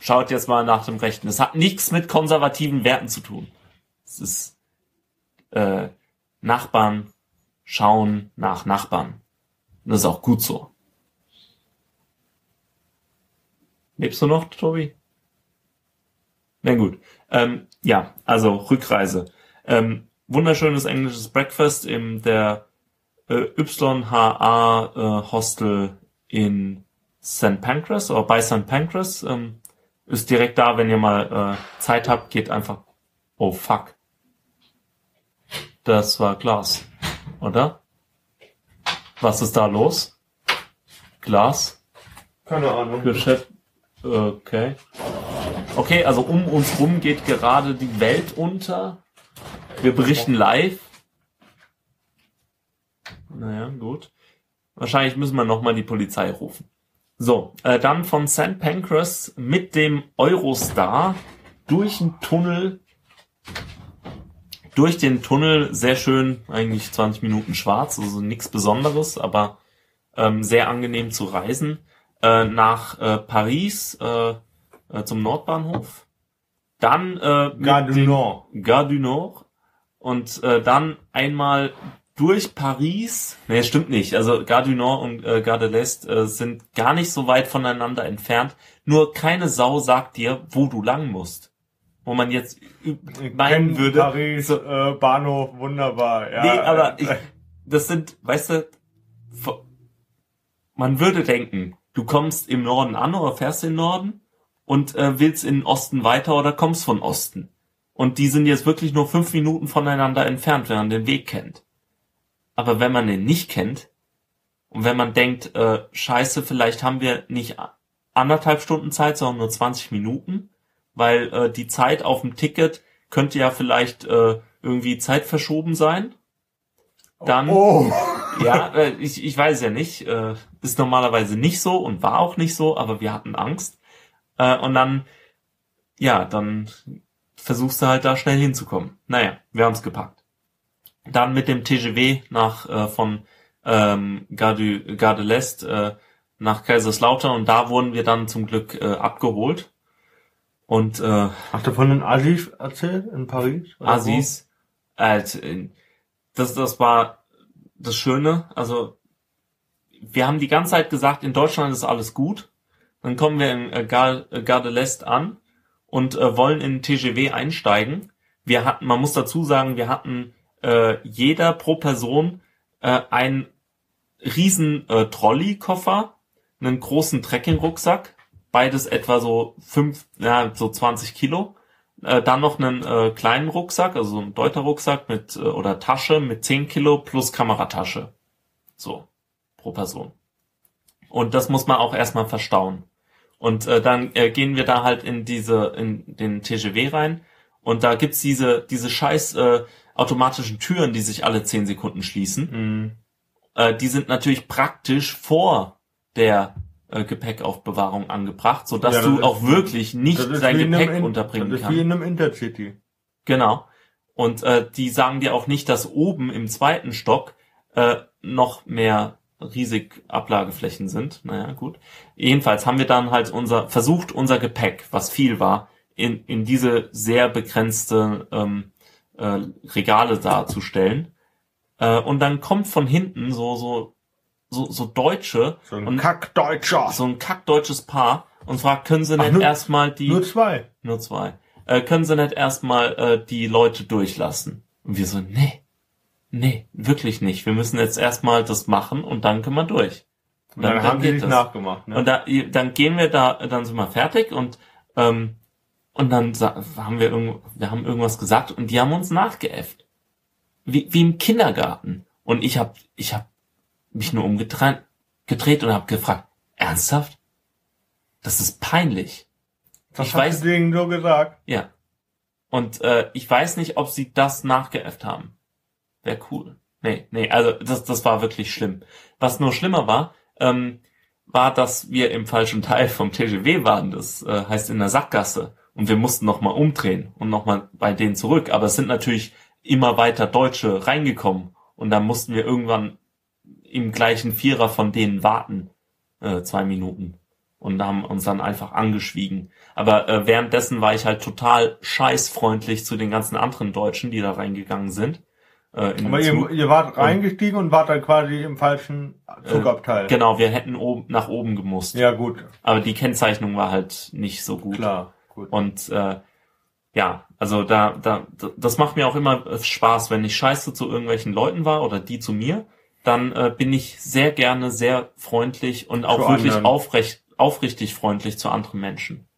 schaut jetzt mal nach dem Rechten. Es hat nichts mit konservativen Werten zu tun. Es ist äh, Nachbarn schauen nach Nachbarn. Und das ist auch gut so. Lebst du noch, Tobi? Na gut. Ähm, ja, also Rückreise. Ähm, wunderschönes englisches Breakfast in der äh, YHA äh, Hostel in St. Pancras oder bei St. Pancras. Ähm, ist direkt da, wenn ihr mal äh, Zeit habt, geht einfach. Oh fuck. Das war Glas, oder? Was ist da los? Glas? Keine Ahnung. Geschäft. Okay. Okay, also um uns rum geht gerade die Welt unter. Wir berichten live. Naja, gut. Wahrscheinlich müssen wir nochmal die Polizei rufen. So, äh, dann von St. Pancras mit dem Eurostar durch den Tunnel. Durch den Tunnel, sehr schön, eigentlich 20 Minuten schwarz, also nichts Besonderes, aber ähm, sehr angenehm zu reisen, äh, nach äh, Paris äh, äh, zum Nordbahnhof. Dann äh, Gare du Nord. Gare du Nord und äh, dann einmal durch Paris. Nee, stimmt nicht. Also Gare du Nord und äh, Gare de l'Est äh, sind gar nicht so weit voneinander entfernt. Nur keine Sau sagt dir, wo du lang musst. Wo man jetzt ü- meinen würde. Paris, so, äh, Bahnhof, wunderbar. Ja, nee, aber ich, äh, das sind, weißt du, man würde denken, du kommst im Norden an oder fährst in den Norden und äh, willst in den Osten weiter oder kommst von Osten. Und die sind jetzt wirklich nur fünf Minuten voneinander entfernt, wenn man den Weg kennt. Aber wenn man den nicht kennt und wenn man denkt, äh, scheiße, vielleicht haben wir nicht anderthalb Stunden Zeit, sondern nur 20 Minuten, weil äh, die Zeit auf dem Ticket könnte ja vielleicht äh, irgendwie zeitverschoben sein. Dann, oh, ja, äh, ich, ich weiß ja nicht, äh, ist normalerweise nicht so und war auch nicht so, aber wir hatten Angst. Äh, und dann, ja, dann versuchst du halt da schnell hinzukommen. Naja, wir haben's gepackt. Dann mit dem TGW nach äh, von ähm, Gare, du, Gare de l'Est äh, nach Kaiserslautern und da wurden wir dann zum Glück äh, abgeholt. Und äh, hast du von den Assis erzählt in Paris? Assis, halt, äh, das, das war das Schöne. Also wir haben die ganze Zeit gesagt, in Deutschland ist alles gut. Dann kommen wir in äh, äh, Gare de l'Est an und äh, wollen in TGW einsteigen. Wir hatten, man muss dazu sagen, wir hatten äh, jeder pro Person äh, einen riesen äh, Trolley-Koffer, einen großen Trekking-Rucksack, beides etwa so fünf, ja, so 20 Kilo. Äh, dann noch einen äh, kleinen Rucksack, also ein Deuter-Rucksack mit äh, oder Tasche mit 10 Kilo plus Kameratasche. So, pro Person. Und das muss man auch erstmal verstauen. Und äh, dann äh, gehen wir da halt in diese, in den TGW rein und da gibt's diese, diese scheiß äh, automatischen Türen, die sich alle 10 Sekunden schließen. Mhm. Äh, die sind natürlich praktisch vor der äh, Gepäckaufbewahrung angebracht, sodass Ja, das du auch wirklich nicht dein Gepäck unterbringen Das ist kannst. wie in einem Intercity. Genau. Und äh, die sagen dir auch nicht, dass oben im zweiten Stock äh, noch mehr riesig Ablageflächen sind. Naja, gut. Jedenfalls haben wir dann halt unser versucht, unser Gepäck, was viel war, in, in diese sehr begrenzte ähm, äh, Regale darzustellen. Äh, und dann kommt von hinten so so so, so Deutsche So ein und Kackdeutscher. so ein kackdeutsches Paar und fragt, können sie Ach, nicht erstmal die Nur zwei. nur zwei. Äh, können sie nicht erstmal äh, die Leute durchlassen? Und wir so, nee, nee, wirklich nicht. Wir müssen jetzt erstmal das machen und dann können wir durch. Und dann, haben die geht nicht das. nachgemacht. Ne? Und da, dann gehen wir da, dann sind wir fertig und ähm, und dann sa- haben wir irgend, wir haben irgendwas gesagt und die haben uns nachgeäfft. Wie, wie im Kindergarten. Und ich habe ich hab mich nur umgedreht gedreht und habe gefragt, ernsthaft? Das ist peinlich. das ich weiß- denen so gesagt. Ja. Und äh, ich weiß nicht, ob sie das nachgeäfft haben. Wäre cool. Nee, nee, also das, das war wirklich schlimm. Was nur schlimmer war, ähm, war, dass wir im falschen Teil vom TGW waren. Das äh, heißt in der Sackgasse. Und wir mussten nochmal umdrehen und nochmal bei denen zurück. Aber es sind natürlich immer weiter Deutsche reingekommen. Und dann mussten wir irgendwann im gleichen Vierer von denen warten. Äh, zwei Minuten. Und haben uns dann einfach angeschwiegen. Aber äh, währenddessen war ich halt total scheißfreundlich zu den ganzen anderen Deutschen, die da reingegangen sind. Äh, Aber ihr, ihr wart reingestiegen und wart dann quasi im falschen Zugabteil. Genau, wir hätten oben nach oben gemusst. ja, gut. Aber die Kennzeichnung war halt nicht so gut. Klar. Gut. Und äh, ja, also da, da, das macht mir auch immer äh, Spaß, wenn ich scheiße zu irgendwelchen Leuten war oder die zu mir, dann äh, bin ich sehr gerne sehr freundlich und auch Zu wirklich anderen. aufrecht, aufrichtig freundlich zu anderen Menschen.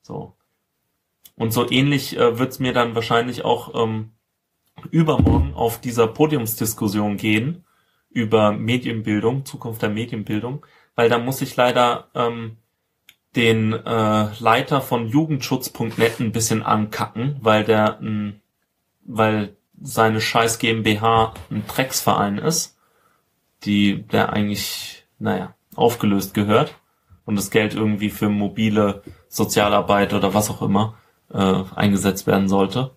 So. Und so ähnlich äh, wird's mir dann wahrscheinlich auch ähm, übermorgen auf dieser Podiumsdiskussion gehen über Medienbildung, Zukunft der Medienbildung, weil da muss ich leider ähm, den äh, Leiter von Jugendschutz.net ein bisschen ankacken, weil der ein, weil seine scheiß GmbH ein Drecksverein ist, die der eigentlich, naja, aufgelöst gehört und das Geld irgendwie für mobile Sozialarbeit oder was auch immer äh, eingesetzt werden sollte.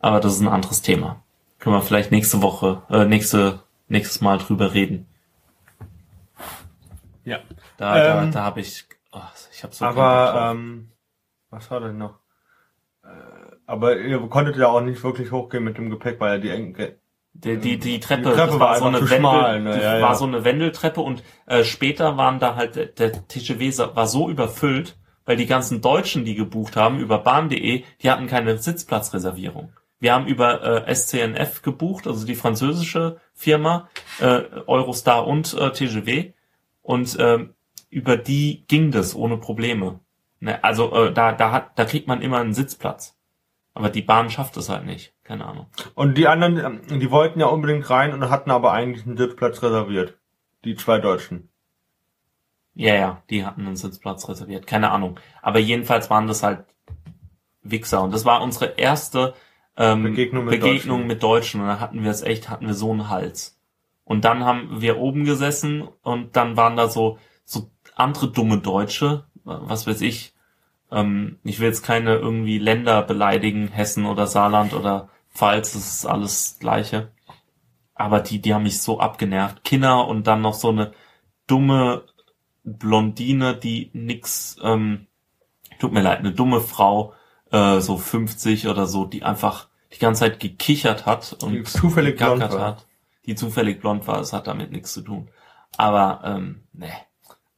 Aber das ist ein anderes Thema. Können wir vielleicht nächste Woche, äh, nächste, nächstes Mal drüber reden. Ja. Da, da, Ähm, da habe ich, oh, ich habe so Aber ähm, was war denn noch? Aber ihr konntet ja auch nicht wirklich hochgehen mit dem Gepäck, weil ja die engen Die, die, die Treppe, Die Treppe war so eine Wendel, schmal, ne? das Ja, war ja. so eine Wendeltreppe und äh, später waren da halt der, der TGW sa- war so überfüllt, weil die ganzen Deutschen, die gebucht haben über bahn.de, die hatten keine Sitzplatzreservierung. Wir haben über äh, SCNF gebucht, also die französische Firma, äh, Eurostar und äh, TGW und ähm, über die ging das ohne Probleme. Ne? Also äh, da, da hat, da kriegt man immer einen Sitzplatz. Aber die Bahn schafft es halt nicht. Keine Ahnung. Und die anderen, ähm, die wollten ja unbedingt rein und hatten aber eigentlich einen Sitzplatz reserviert. Die zwei Deutschen. Ja, ja, die hatten einen Sitzplatz reserviert. Keine Ahnung. Aber jedenfalls waren das halt Wichser. Und das war unsere erste ähm, Begegnung mit Begegnung Deutschen. mit Deutschen. Und da hatten wir es echt, hatten wir so einen Hals. Und dann haben wir oben gesessen und dann waren da so, so andere dumme Deutsche, was weiß ich. Ähm, ich will jetzt keine irgendwie Länder beleidigen, Hessen oder Saarland oder Pfalz, das ist alles gleiche. Aber die, die haben mich so abgenervt. Kinder und dann noch so eine dumme Blondine, die nix, ähm, tut mir leid, eine dumme Frau, äh, so 50 oder so, die einfach die ganze Zeit gekichert hat und Die zufällig blond war. hat. Die zufällig blond war, das hat damit nichts zu tun. Aber, ähm, ne.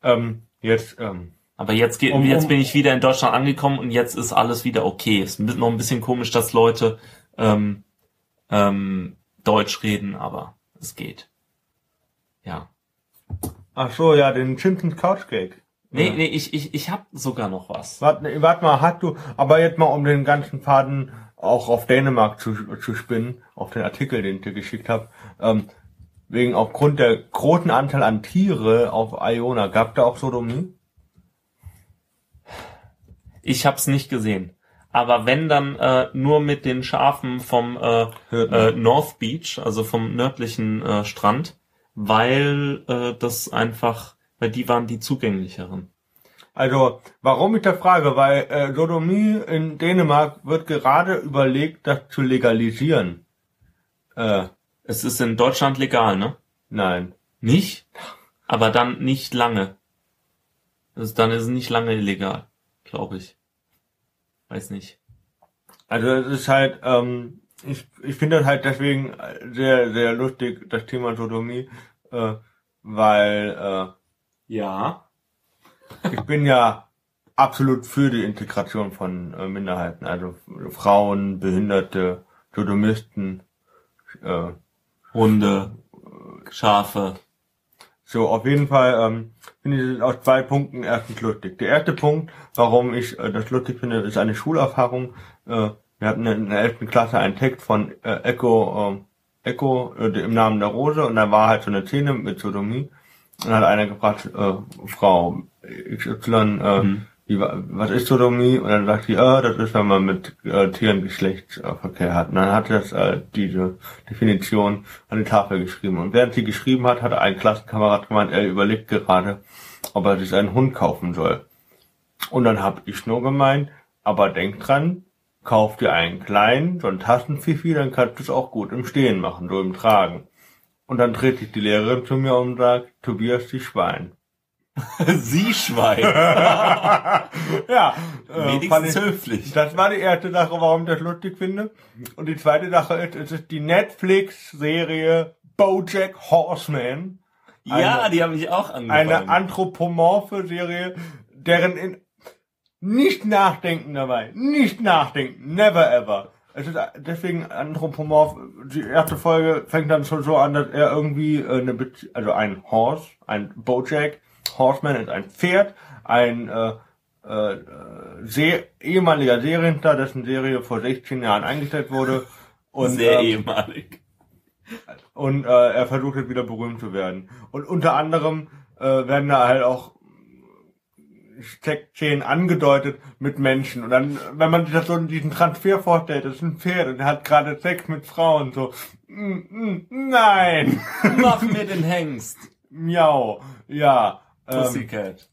Ähm, jetzt, ähm, Aber jetzt, geht, Um- jetzt bin ich wieder in Deutschland angekommen und jetzt ist alles wieder okay. Es ist noch ein bisschen komisch, dass Leute ähm, ähm, Deutsch reden, aber es geht. Ja. ach so, ja, den Simpsons Couch Cake. Nee, Ja. nee, ich, ich, ich hab sogar noch was. Warte, warte mal, hast du, aber jetzt mal um den ganzen Faden auch auf Dänemark zu, zu spinnen, auf den Artikel, den ich dir geschickt habe, ähm, wegen aufgrund der großen Anteil an Tiere auf Iona, gab da auch Sodomie? Ich hab's nicht gesehen. Aber wenn dann äh, nur mit den Schafen vom äh, äh, North Beach, also vom nördlichen äh, Strand, weil äh, das einfach, weil die waren die zugänglicheren. Also, warum ich da frage, weil äh, Sodomie in Dänemark wird gerade überlegt, das zu legalisieren. Äh, Es ist in Deutschland legal, ne? nein. Nicht? Aber dann nicht lange. Also dann ist es nicht lange illegal, glaube ich. Weiß nicht. Also es ist halt, ähm, ich, ich finde das halt deswegen sehr, sehr lustig, das Thema Sodomie, äh, weil Ja. äh, ich bin ja absolut für die Integration von äh, Minderheiten, also Frauen, Behinderte, Sodomisten, äh, Hunde, Schafe. So, auf jeden Fall ähm, finde ich es aus zwei Punkten erstens lustig. Der erste Punkt, warum ich äh, das lustig finde, ist eine Schulerfahrung. Äh, wir hatten in der 11. Klasse einen Text von äh, Echo, äh, Echo äh, im Namen der Rose und da war halt so eine Szene mit Sodomie. Und dann hat einer gefragt, äh, Frau XY, äh, Mhm. Wa- was ist Sodomie? Und dann sagt sie, äh, das ist, wenn man mit äh, Tieren Geschlechtsverkehr hat. Und dann hat das äh, diese Definition an die Tafel geschrieben. Und während sie geschrieben hat, hat ein Klassenkamerad gemeint, er überlegt gerade, ob er sich einen Hund kaufen soll. Und dann habe ich nur gemeint, aber denk dran, kauf dir einen kleinen, so einen Tassenfifi, dann kannst du es auch gut im Stehen machen, so im Tragen. Und dann dreht sich die Lehrerin zu mir und sagt, Tobias, die Schwein. Sie Schwein. Ja, äh, Wenigstens ich- höflich. Das war die erste Sache, warum ich das lustig finde. Und die zweite Sache ist, es ist die Netflix-Serie BoJack Horseman. Ja, Eine- die habe ich auch angefangen. Eine anthropomorphe Serie, deren in nicht nachdenken dabei, nicht nachdenken, never ever. Es ist deswegen anthropomorph. Die erste Folge fängt dann schon so an, dass er irgendwie äh, eine, Bezie also ein Horse, ein BoJack Horseman ist ein Pferd, ein äh, äh, ehemaliger Serienstar, dessen Serie vor 16 Jahren eingestellt wurde. Und, Sehr ähm, ehemalig. und äh, er versucht jetzt wieder berühmt zu werden. Und unter anderem äh, werden da halt auch Sexszenen angedeutet mit Menschen. Und dann, wenn man sich das so in diesen Transfer vorstellt, das ist ein Pferd und er hat gerade Sex mit Frauen, so, mm, mm, nein, Mach mir den Hengst. miau, ja. Ähm, Pussycat.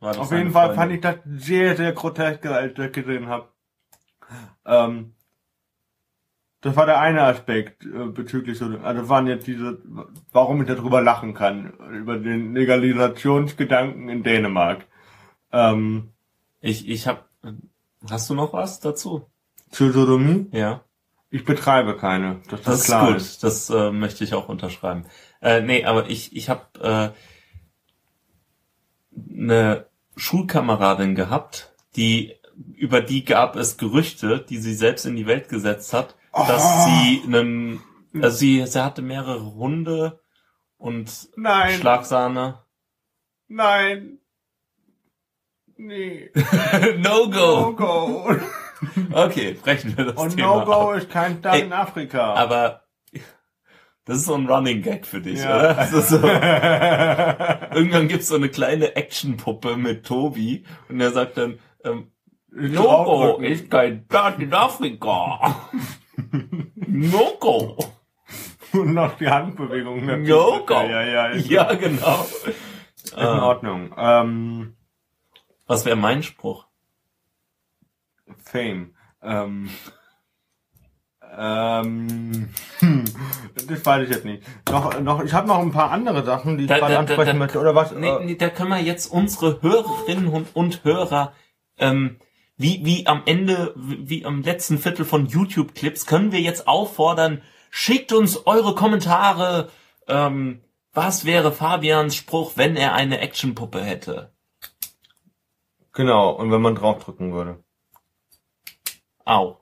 War das auf jeden Fall fand ich das sehr, sehr grotesk, als ich das gesehen habe. Ähm, das war der eine Aspekt äh, bezüglich so, also waren jetzt diese, warum ich darüber lachen kann, über den Legalisationsgedanken in Dänemark. Ähm, Ich, ich habe Hast du noch was dazu? Zur Sodomie? Ja. Ich betreibe keine. Das, Das ist klar gut. Das äh, möchte ich auch unterschreiben. Äh, nee, aber ich, ich habe äh, eine Schulkameradin gehabt, die über die gab es Gerüchte, die sie selbst in die Welt gesetzt hat, dass Oh. sie einen, also sie, sie hatte mehrere Hunde und Nein. Schlagsahne. Nein. Nee. no No go. Okay, brechen wir das Und Thema No go ab. ist kein Staat in Afrika. Aber das ist so ein Running Gag für dich, Ja. oder? Das ist so, irgendwann gibt's so eine kleine Actionpuppe mit Tobi und er sagt dann, ähm, No go Draufdrücken. ist kein Staat in Afrika. no go. Und noch die Handbewegung. No go. Ja, ja, Ja, genau. ist in Ordnung. Ähm, Was wäre mein Spruch? Fame. Ähm, ähm, hm, das weiß ich jetzt nicht. Noch, noch, ich habe noch ein paar andere Sachen, die ich gerade da- ansprechen da- möchte. Oder was? Nee, Äh, nee, da können wir jetzt unsere Hörerinnen und, und Hörer, ähm, wie, wie am Ende, wie wie am letzten Viertel von YouTube-Clips, können wir jetzt auffordern, schickt uns eure Kommentare, ähm, was wäre Fabians Spruch, wenn er eine Actionpuppe hätte? Genau, und wenn man draufdrücken würde. Au.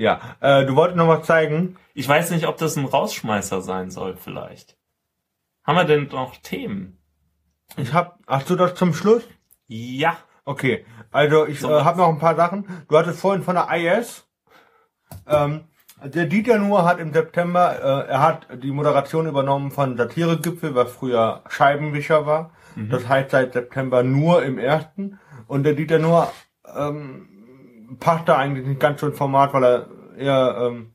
Ja, äh, du wolltest noch was zeigen? Ich weiß nicht, ob das ein Rausschmeißer sein soll, vielleicht. Haben wir denn noch Themen? Ich hab, hast du das zum Schluss? Ja. Okay, also ich So, äh, habe noch ein paar Sachen. Du hattest vorhin von der IS. Ähm, der Dieter Nuhr hat im September, äh, er hat die Moderation übernommen von Satiregipfel, was früher Scheibenwischer war. Das heißt seit September nur im ersten. Und der Dieter Nuhr ähm, passt da eigentlich nicht ganz so ins Format, weil er eher, ähm,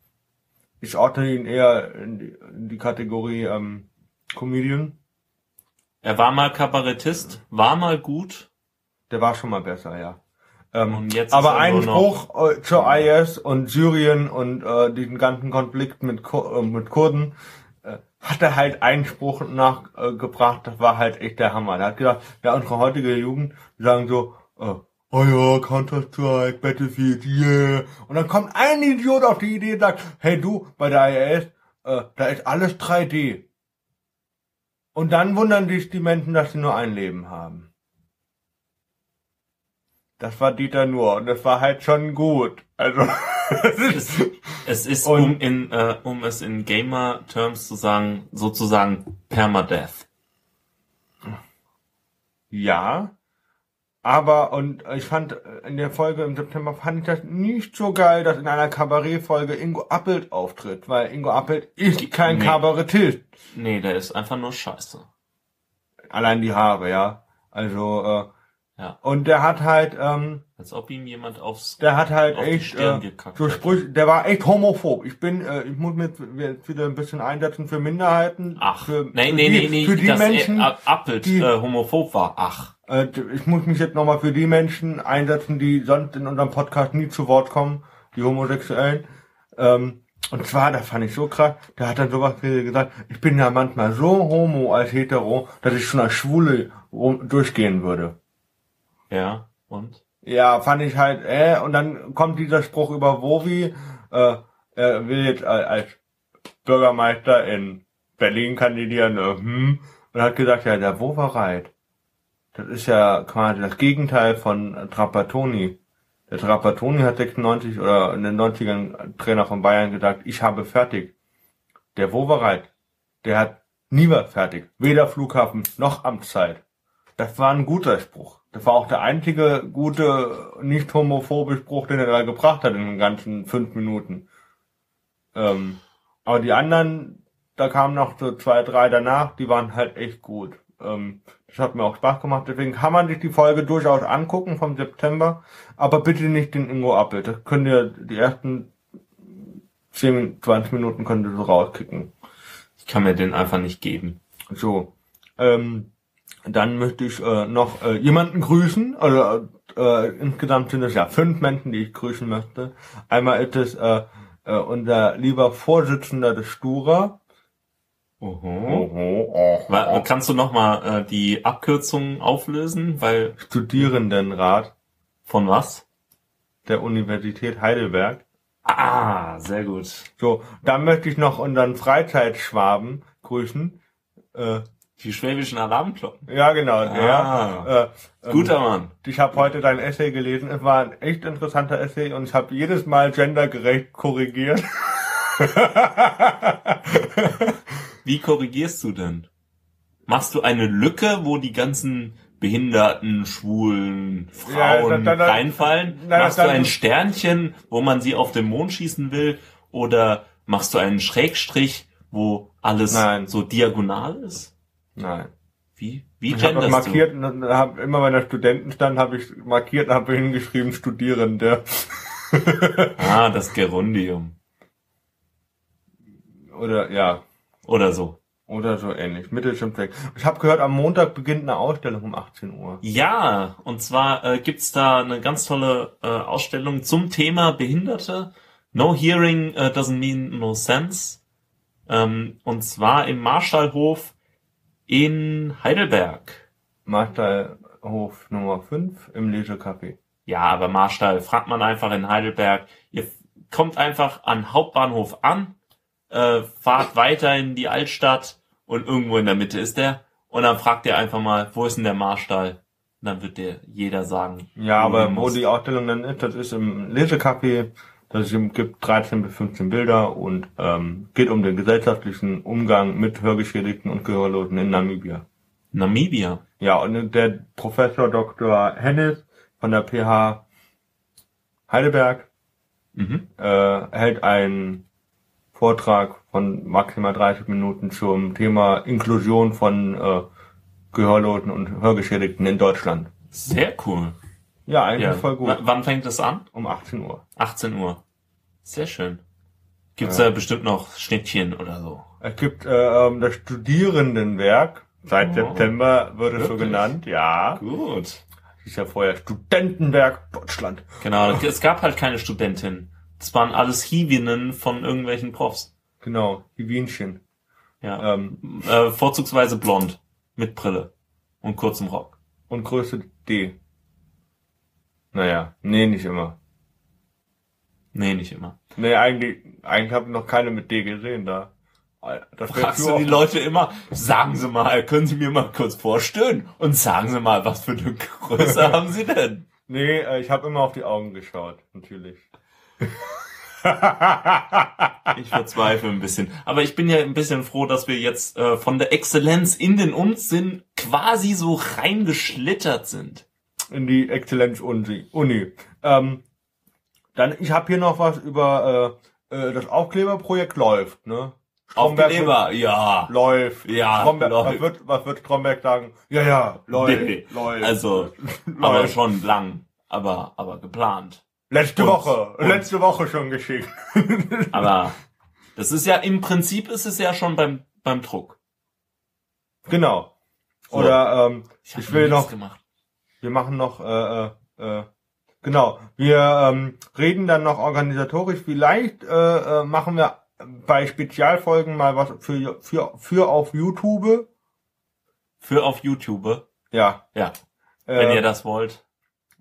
ich ordne ihn eher in die, in die Kategorie ähm, Comedian. Er war mal Kabarettist, war mal gut. Der war schon mal besser, ja. Ähm, aber er ein Spruch äh, zur IS und Syrien und äh, diesen ganzen Konflikt mit, Kur äh, mit Kurden äh, hat er halt einen Spruch nachgebracht, gebracht, das war halt echt der Hammer. Er hat gesagt, ja, unsere heutige Jugend, sagen so, äh, oh ja, Counter-Strike, Battlefield, yeah. Und dann kommt ein Idiot auf die Idee und sagt, hey du, bei der IS, äh, da ist alles 3D. Und dann wundern sich die Menschen, dass sie nur ein Leben haben. Das war Dieter nur und das war halt schon gut. Also Es, es ist, um, in, äh, um es in Gamer-Terms zu sagen, sozusagen Permadeath. ja, aber und ich fand äh, in der Folge im September fand ich das nicht so geil, dass in einer Kabarettfolge Ingo Appelt auftritt, weil Ingo Appelt ist kein Nee. Kabarettist. Nee, der ist einfach nur scheiße. Allein die Haare, ja. Also äh, Ja. und der hat halt ähm, Als ob ihm jemand aufs... der hat halt echt äh, so. Sprüche, der war echt homophob. Ich bin, äh, ich muss mich jetzt wieder ein bisschen einsetzen für Minderheiten. Ach, für, nee, für nee, die, nee, nee, für die Menschen, er Appelt die- äh, homophob war. Ach. Äh, ich muss mich jetzt nochmal für die Menschen einsetzen, die sonst in unserem Podcast nie zu Wort kommen, die Homosexuellen. Ähm, und zwar, das fand ich so krass, der hat dann sowas gesagt, ich bin ja manchmal so homo als hetero, dass ich schon als Schwule durchgehen würde. Ja, und? Ja, fand ich halt, äh, und dann kommt dieser Spruch über Wovi, äh, er will jetzt als, Bürgermeister in Berlin kandidieren, äh, hm, und hat gesagt, ja, der Wovereit, das ist ja quasi das Gegenteil von Trapattoni. Der Trapattoni hat 96 oder in den 90ern Trainer von Bayern gesagt, ich habe fertig. Der Wovereit, der hat nie was fertig. Weder Flughafen noch Amtszeit. Das war ein guter Spruch. Das war auch der einzige gute, nicht homophobe Spruch, den er da gebracht hat in den ganzen fünf Minuten. Ähm, aber die anderen, da kamen noch so zwei, drei danach, die waren halt echt gut. Ähm, das hat mir auch Spaß gemacht, deswegen kann man sich die Folge durchaus angucken vom September, aber bitte nicht den Ingo Appel. Das könnt ihr die ersten 10, 20 Minuten könnt ihr so rauskicken. Ich kann mir den einfach nicht geben. So. Ähm, dann möchte ich äh, noch äh, jemanden grüßen. Also äh, insgesamt sind es ja fünf Menschen, die ich grüßen möchte. Einmal ist es äh, äh, unser lieber Vorsitzender des Stura. Oho. Wa- Kannst du nochmal äh, die Abkürzung auflösen? Weil, Studierendenrat. Von was? der Universität Heidelberg. Ah, sehr gut. So, da möchte ich noch unseren Freizeitschwaben grüßen. Äh, Die schwäbischen Alarmglocken. ja, genau, Ah. der. Äh, ähm, Guter Mann. Ich habe heute dein Essay gelesen. Es war ein echt interessanter Essay und ich habe jedes Mal gendergerecht korrigiert. Wie korrigierst du denn? Machst du eine Lücke, wo die ganzen Behinderten, Schwulen, Ja, Frauen dann- dann- reinfallen? Nein, machst dann- du ein Sternchen, wo man sie auf den Mond schießen will? Oder machst du einen Schrägstrich, wo alles Nein. so diagonal ist? Nein. Wie? Wie Ich habe genderst markiert dann hab, immer wenn da Studenten stand, habe ich markiert und habe hingeschrieben Studierende. du? Ah, das Gerundium. Oder ja, Oder so. oder so ähnlich. Mittelstimmfleck. Ich habe gehört, am Montag beginnt eine Ausstellung um 18 Uhr. Ja, und zwar äh, gibt's da eine ganz tolle äh, Ausstellung zum Thema Behinderte. No hearing äh, doesn't mean no sense. Ähm, und zwar im Marstallhof in Heidelberg. Marstallhof Nummer 5 im Lesecafé. Ja, aber Marstall fragt man einfach in Heidelberg. Ihr kommt einfach an Hauptbahnhof an, äh, fahrt weiter in die Altstadt und irgendwo in der Mitte ist der. Und dann fragt ihr einfach mal, wo ist denn der Marstall? Und dann wird dir jeder sagen. Ja, aber wo die Ausstellung dann ist, das ist im Lesecafé. Das gibt 13 bis 15 Bilder und ähm, geht um den gesellschaftlichen Umgang mit Hörgeschädigten und Gehörlosen in Namibia. Namibia. Ja, und der Professor Dr. Hennis von der PH Heidelberg Mhm. äh, hält einen Vortrag von maximal 30 Minuten zum Thema Inklusion von äh, Gehörlosen und Hörgeschädigten in Deutschland. Sehr cool. Ja, eigentlich Ja. voll gut. W wann fängt es an? Um 18 Uhr. 18 Uhr. Sehr schön. Gibt's da bestimmt noch Schnittchen oder so? Es gibt äh, ähm, das Studierendenwerk. Seit Oh. September wird es so genannt. Ja. Gut. Das ist ja vorher Studentenwerk Deutschland. Genau, es gab halt keine Studentin. Das waren alles Hiwinnen von irgendwelchen Profs. Genau, die Wienchen. Ja. Ähm, Äh, vorzugsweise blond. Mit Brille. Und kurzem Rock. und Größe D. Naja, nee, nicht immer. Nee, nicht immer. Nee, eigentlich, eigentlich habe ich noch keine mit D gesehen da. Das Fragst du die Leute immer, sagen Sie mal, können Sie mir mal kurz vorstellen? Und sagen Sie mal, was für eine Größe haben Sie denn? Nee, äh, ich habe immer auf die Augen geschaut, natürlich. Ich verzweifle ein bisschen. Aber ich bin ja ein bisschen froh, dass wir jetzt äh, von der Exzellenz in den Unsinn quasi so reingeschlittert sind. In die Exzellenz-Uni. Uni. Ähm, dann, ich habe hier noch was über äh, äh, das Aufkleberprojekt läuft, ne? Stromberg wird- Aufkleber, ja. Läuft. Ja, Stromberg, läuft. Was, wird, was wird Stromberg sagen? Ja, ja, läuft. Nee, läuft. Also, aber läuft. schon lang. Aber, aber geplant. Letzte Und- Woche. und- Letzte Woche schon geschickt. Aber das ist ja, im Prinzip ist es ja schon beim, beim Druck. genau. So. Oder ähm, hab Ich will noch- gemacht. wir machen noch, äh, äh, äh, genau, wir ähm, reden dann noch organisatorisch. Vielleicht äh, äh, machen wir bei Spezialfolgen mal was für, für, für auf YouTube. Für auf YouTube. Ja. Ja. Äh, Wenn ihr das wollt.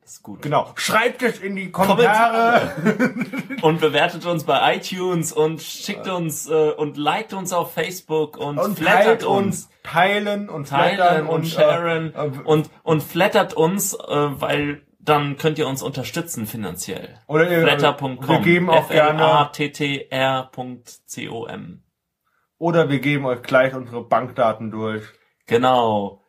Ist gut. Genau. Schreibt es in die Kommentare. Und bewertet uns bei iTunes und schickt uns äh, und liked uns auf Facebook und, Und flattert uns. teilen und Teilen und, und, sharen äh, äh, und, und flattert uns, äh, weil dann könnt ihr uns unterstützen finanziell. Oder ihr, Flatter.com. wir geben auch gerne, F-L-A-T-T-R.com. oder wir geben euch gleich unsere Bankdaten durch. Genau.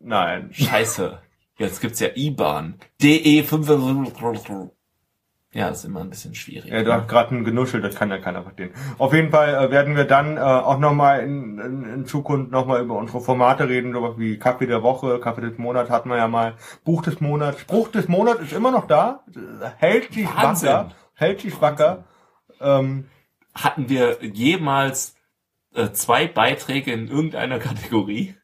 Nein. Scheiße. Jetzt gibt's ja IBAN. DE 5 Ja, ist immer ein bisschen schwierig. Ja, du hast gerade ein Genuschel, das kann ja keiner verstehen. Auf jeden Fall äh, werden wir dann äh, auch nochmal in, in, in Zukunft nochmal über unsere Formate reden, sowas wie Kaffee der Woche, Kaffee des Monats hatten wir ja mal, Buch des Monats. Spruch des Monats ist immer noch da, hält sich Wahnsinn. wacker, hält sich wacker. Ähm, Hatten wir jemals äh, zwei Beiträge in irgendeiner Kategorie?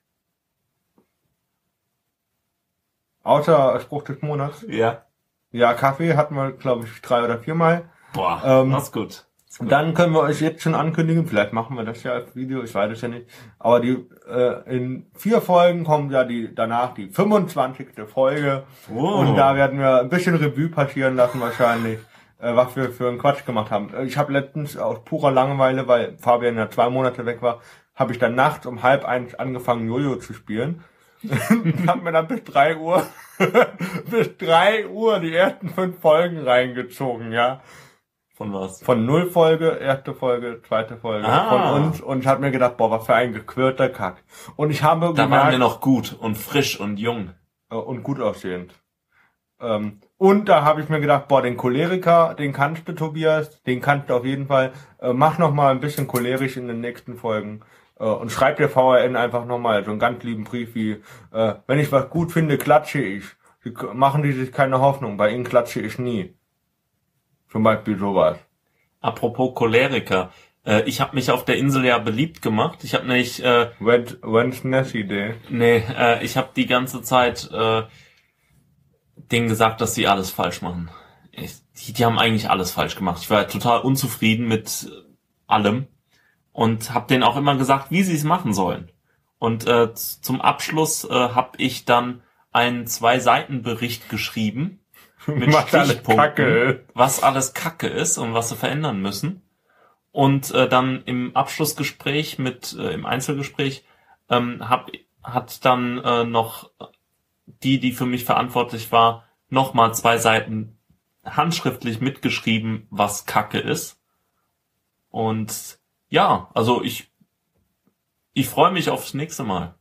außer Spruch des Monats. Ja. Ja, Kaffee hatten wir, glaube ich, drei oder viermal. Boah, Ähm, ist gut. Dann können wir euch jetzt schon ankündigen, vielleicht machen wir das ja als Video, ich weiß es ja nicht. Aber die äh, in vier Folgen kommt ja die danach die 25. Folge. Wow. Und da werden wir ein bisschen Revue passieren lassen wahrscheinlich, äh, was wir für einen Quatsch gemacht haben. Äh, Ich habe letztens aus purer Langeweile, weil Fabian ja zwei Monate weg war, habe ich dann nachts um halb eins angefangen, Jojo zu spielen. hab mir dann bis drei Uhr, bis drei Uhr die ersten fünf Folgen reingezogen, ja. Von was? Von null Folge, erste Folge, zweite Folge Ah. von uns und ich hab mir gedacht, boah, was für ein gequirlter Kack. Und ich habe Da waren gemerkt, wir noch gut und frisch und jung. äh, und gut aussehend. Ähm, und da habe ich mir gedacht, boah, den Choleriker, den kannst du, Tobias, den kannst du auf jeden Fall. Äh, mach noch mal ein bisschen cholerisch in den nächsten Folgen. Äh, und schreib der VRN einfach noch mal so einen ganz lieben Brief wie, äh, wenn ich was gut finde, klatsche ich. Sie machen die sich keine Hoffnung, bei ihnen klatsche ich nie. Zum Beispiel sowas. Apropos Choleriker. Äh, ich habe mich auf der Insel ja beliebt gemacht. Ich habe nicht, äh, When, when's Nessie Day? nee, äh, ich habe die ganze Zeit äh, denen gesagt, dass sie alles falsch machen. Ich, die, die haben eigentlich alles falsch gemacht. Ich war total unzufrieden mit allem und habe denen auch immer gesagt, wie sie es machen sollen. Und äh, zum Abschluss äh, habe ich dann einen Zwei-Seiten-Bericht geschrieben mit Stichpunkten, was alles Kacke ist und was sie verändern müssen. Und äh, dann im Abschlussgespräch mit äh, im Einzelgespräch ähm, hab, hat dann äh, noch die, die für mich verantwortlich war, nochmal zwei Seiten handschriftlich mitgeschrieben, was Kacke ist. Und ja, also ich ich freue mich aufs nächste Mal.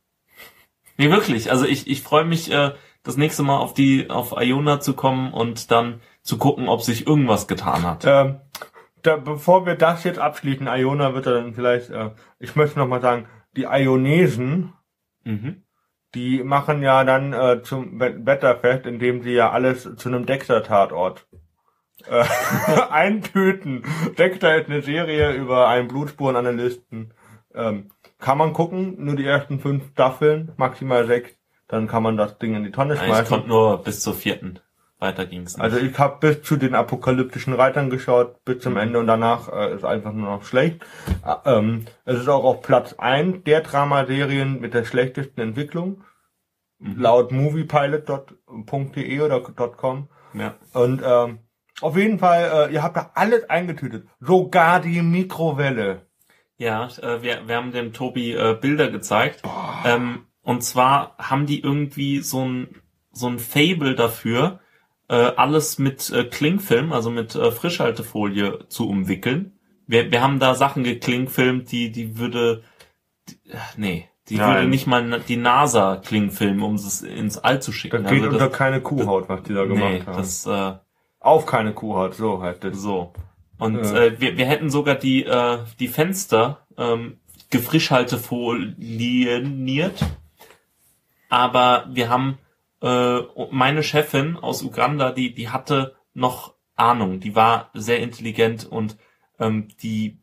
Nee, wirklich. Also ich, ich freue mich, äh, das nächste Mal auf die, auf Iona zu kommen und dann zu gucken, ob sich irgendwas getan hat. Ähm, da, bevor wir das jetzt abschließen, Iona wird dann vielleicht, äh, ich möchte noch mal sagen, die Ionesen, Mhm. die machen ja dann äh, zum We- Wetterfest, indem sie ja alles zu einem Dexter-Tatort äh, eintöten. Dexter ist eine Serie über einen Blutspurenanalysten. Ähm, kann man gucken, nur die ersten fünf Staffeln, maximal sechs, dann kann man das Ding in die Tonne schmeißen. konnte nur bis zur vierten. Weiter ging's. nicht. Also ich habe bis zu den apokalyptischen Reitern geschaut, bis zum Ende und danach äh, ist einfach nur noch schlecht. Äh, ähm, es ist auch auf Platz 1 der Dramaserien mit der schlechtesten Entwicklung, Mhm. laut moviepilot.de oder .com. ja. Und ähm, auf jeden Fall, äh, ihr habt da alles eingetütet, sogar die Mikrowelle. Ja, äh, wir, wir haben dem Tobi äh, Bilder gezeigt. Ähm, und zwar haben die irgendwie so ein, so ein Fable dafür, äh, alles mit äh, Klingfilm, also mit äh, Frischhaltefolie zu umwickeln. Wir, wir haben da Sachen geklingfilmt, die, die würde, die, äh, nee, die Nein. würde nicht mal die NASA klingfilmen, um es ins All zu Das schicken. geht Also unter keine Kuhhaut, was die da gemacht nee, haben. das, äh, Auf keine Kuhhaut, so heißt es. So. Und Ja. äh, wir, wir hätten sogar die, äh, die Fenster ähm, gefrischhaltefolieniert. Aber wir haben äh, meine Chefin aus Uganda, die, die hatte noch Ahnung, die war sehr intelligent und ähm, die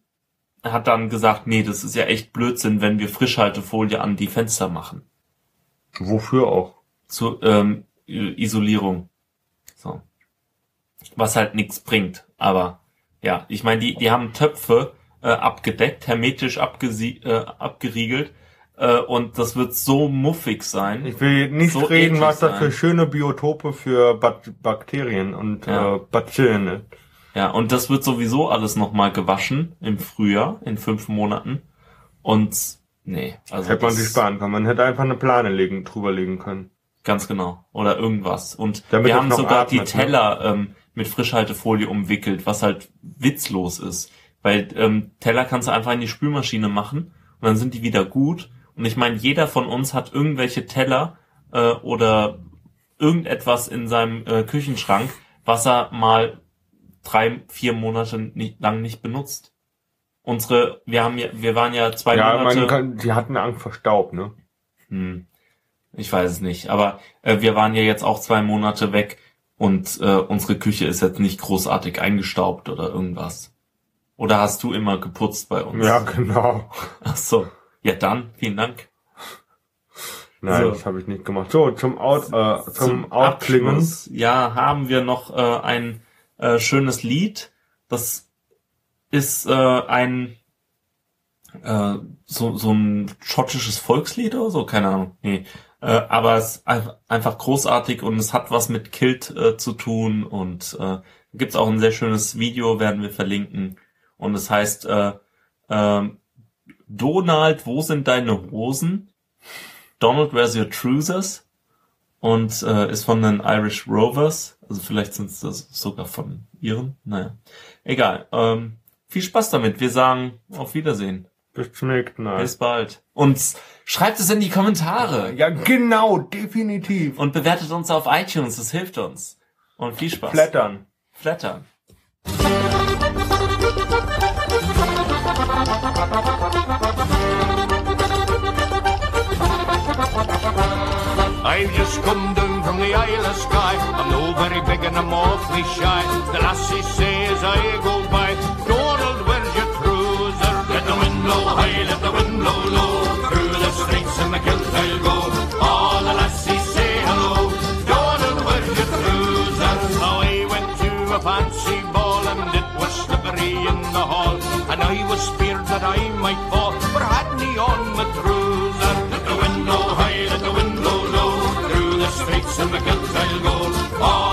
hat dann gesagt, nee, das ist ja echt Blödsinn, wenn wir Frischhaltefolie an die Fenster machen. Wofür auch? Zur ähm, Isolierung. So. Was halt nichts bringt. Aber ja, ich meine, die, die haben Töpfe äh, abgedeckt, hermetisch abgesie äh, abgeriegelt. Äh, und das wird so muffig sein. Ich will nicht So reden, was sein. für schöne Biotope für Bak Bakterien und Ja. äh, Bazillen ist. Ja, und das wird sowieso alles nochmal gewaschen im Frühjahr, in fünf Monaten. Und nee, also hätte man sich sparen können. Man hätte einfach eine Plane legen, drüber legen können. Ganz genau. Oder irgendwas. Und Damit wir haben sogar atmet, die ne? Teller ähm, mit Frischhaltefolie umwickelt, was halt witzlos ist. Weil ähm, Teller kannst du einfach in die Spülmaschine machen und dann sind die wieder gut. Und ich meine, jeder von uns hat irgendwelche Teller äh, oder irgendetwas in seinem äh, Küchenschrank, was er mal drei, vier Monate nicht, lang nicht benutzt. Unsere, wir haben ja, wir waren ja zwei ja, Monate. kann, die hatten Angst vor Staub, ne? Hm. Ich weiß es nicht. Aber äh, wir waren ja jetzt auch zwei Monate weg und äh, unsere Küche ist jetzt nicht großartig eingestaubt oder irgendwas. Oder hast du immer geputzt bei uns? Ja, genau. Ach so. Ja dann, vielen Dank. Nein, So. das habe ich nicht gemacht. So, zum Out, äh, zum, Outklingen. Abschluss, ja, haben wir noch äh, ein äh, schönes Lied, das ist äh, ein äh, so, so ein schottisches Volkslied oder so, keine Ahnung. Nee. Äh, aber es ist einfach großartig und es hat was mit Kilt äh, zu tun und äh, gibt's auch ein sehr schönes Video, werden wir verlinken. Und es heißt äh, äh, Donald, wo sind deine Hosen? Donald, where's your trousers? Und äh, ist von den Irish Rovers. Also vielleicht sind es das sogar von ihren. Naja. Egal. Ähm, viel Spaß damit. Wir sagen auf Wiedersehen. Bis zum nächsten Mal. Bis bald. Und schreibt es in die Kommentare. Ja, genau, definitiv. Und bewertet uns auf iTunes, das hilft uns. Und viel Spaß. Flattern. Flattern. I've just come down from the Isle of Skye. I'm no very big and I'm awfully shy. The lassie say as I go by, the wind blow high, let the wind blow low. Through the streets and the kilt I'll go. All the lassies say hello. Donald, where's your trouser? Now I went to a fancy ball and it was slippery in the hall. And I was feared that I might fall, for had me on my trouser. Let the wind blow high, let the wind blow low. Through the streets and the kilt I'll go. All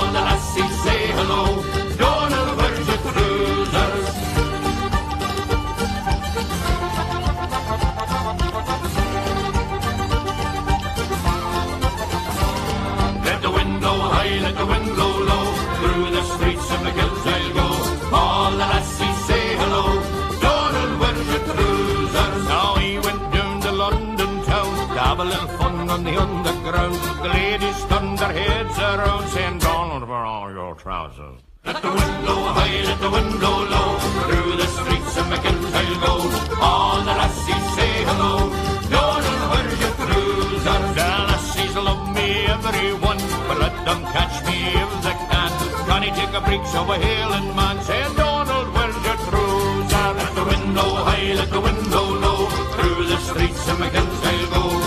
the. The ladies turned their heads around saying, Donald, where are your trousers? Let the wind blow high, let the wind blow low. Through the streets of I'll go. All the lassies say hello. Donald, where's your trousers? The lassies love me, everyone, but let them catch me if they can. Can he take a breach of a hailing man? Say, Donald, where's your trousers? Let the wind blow high, let the wind blow low. Through the streets of I'll go.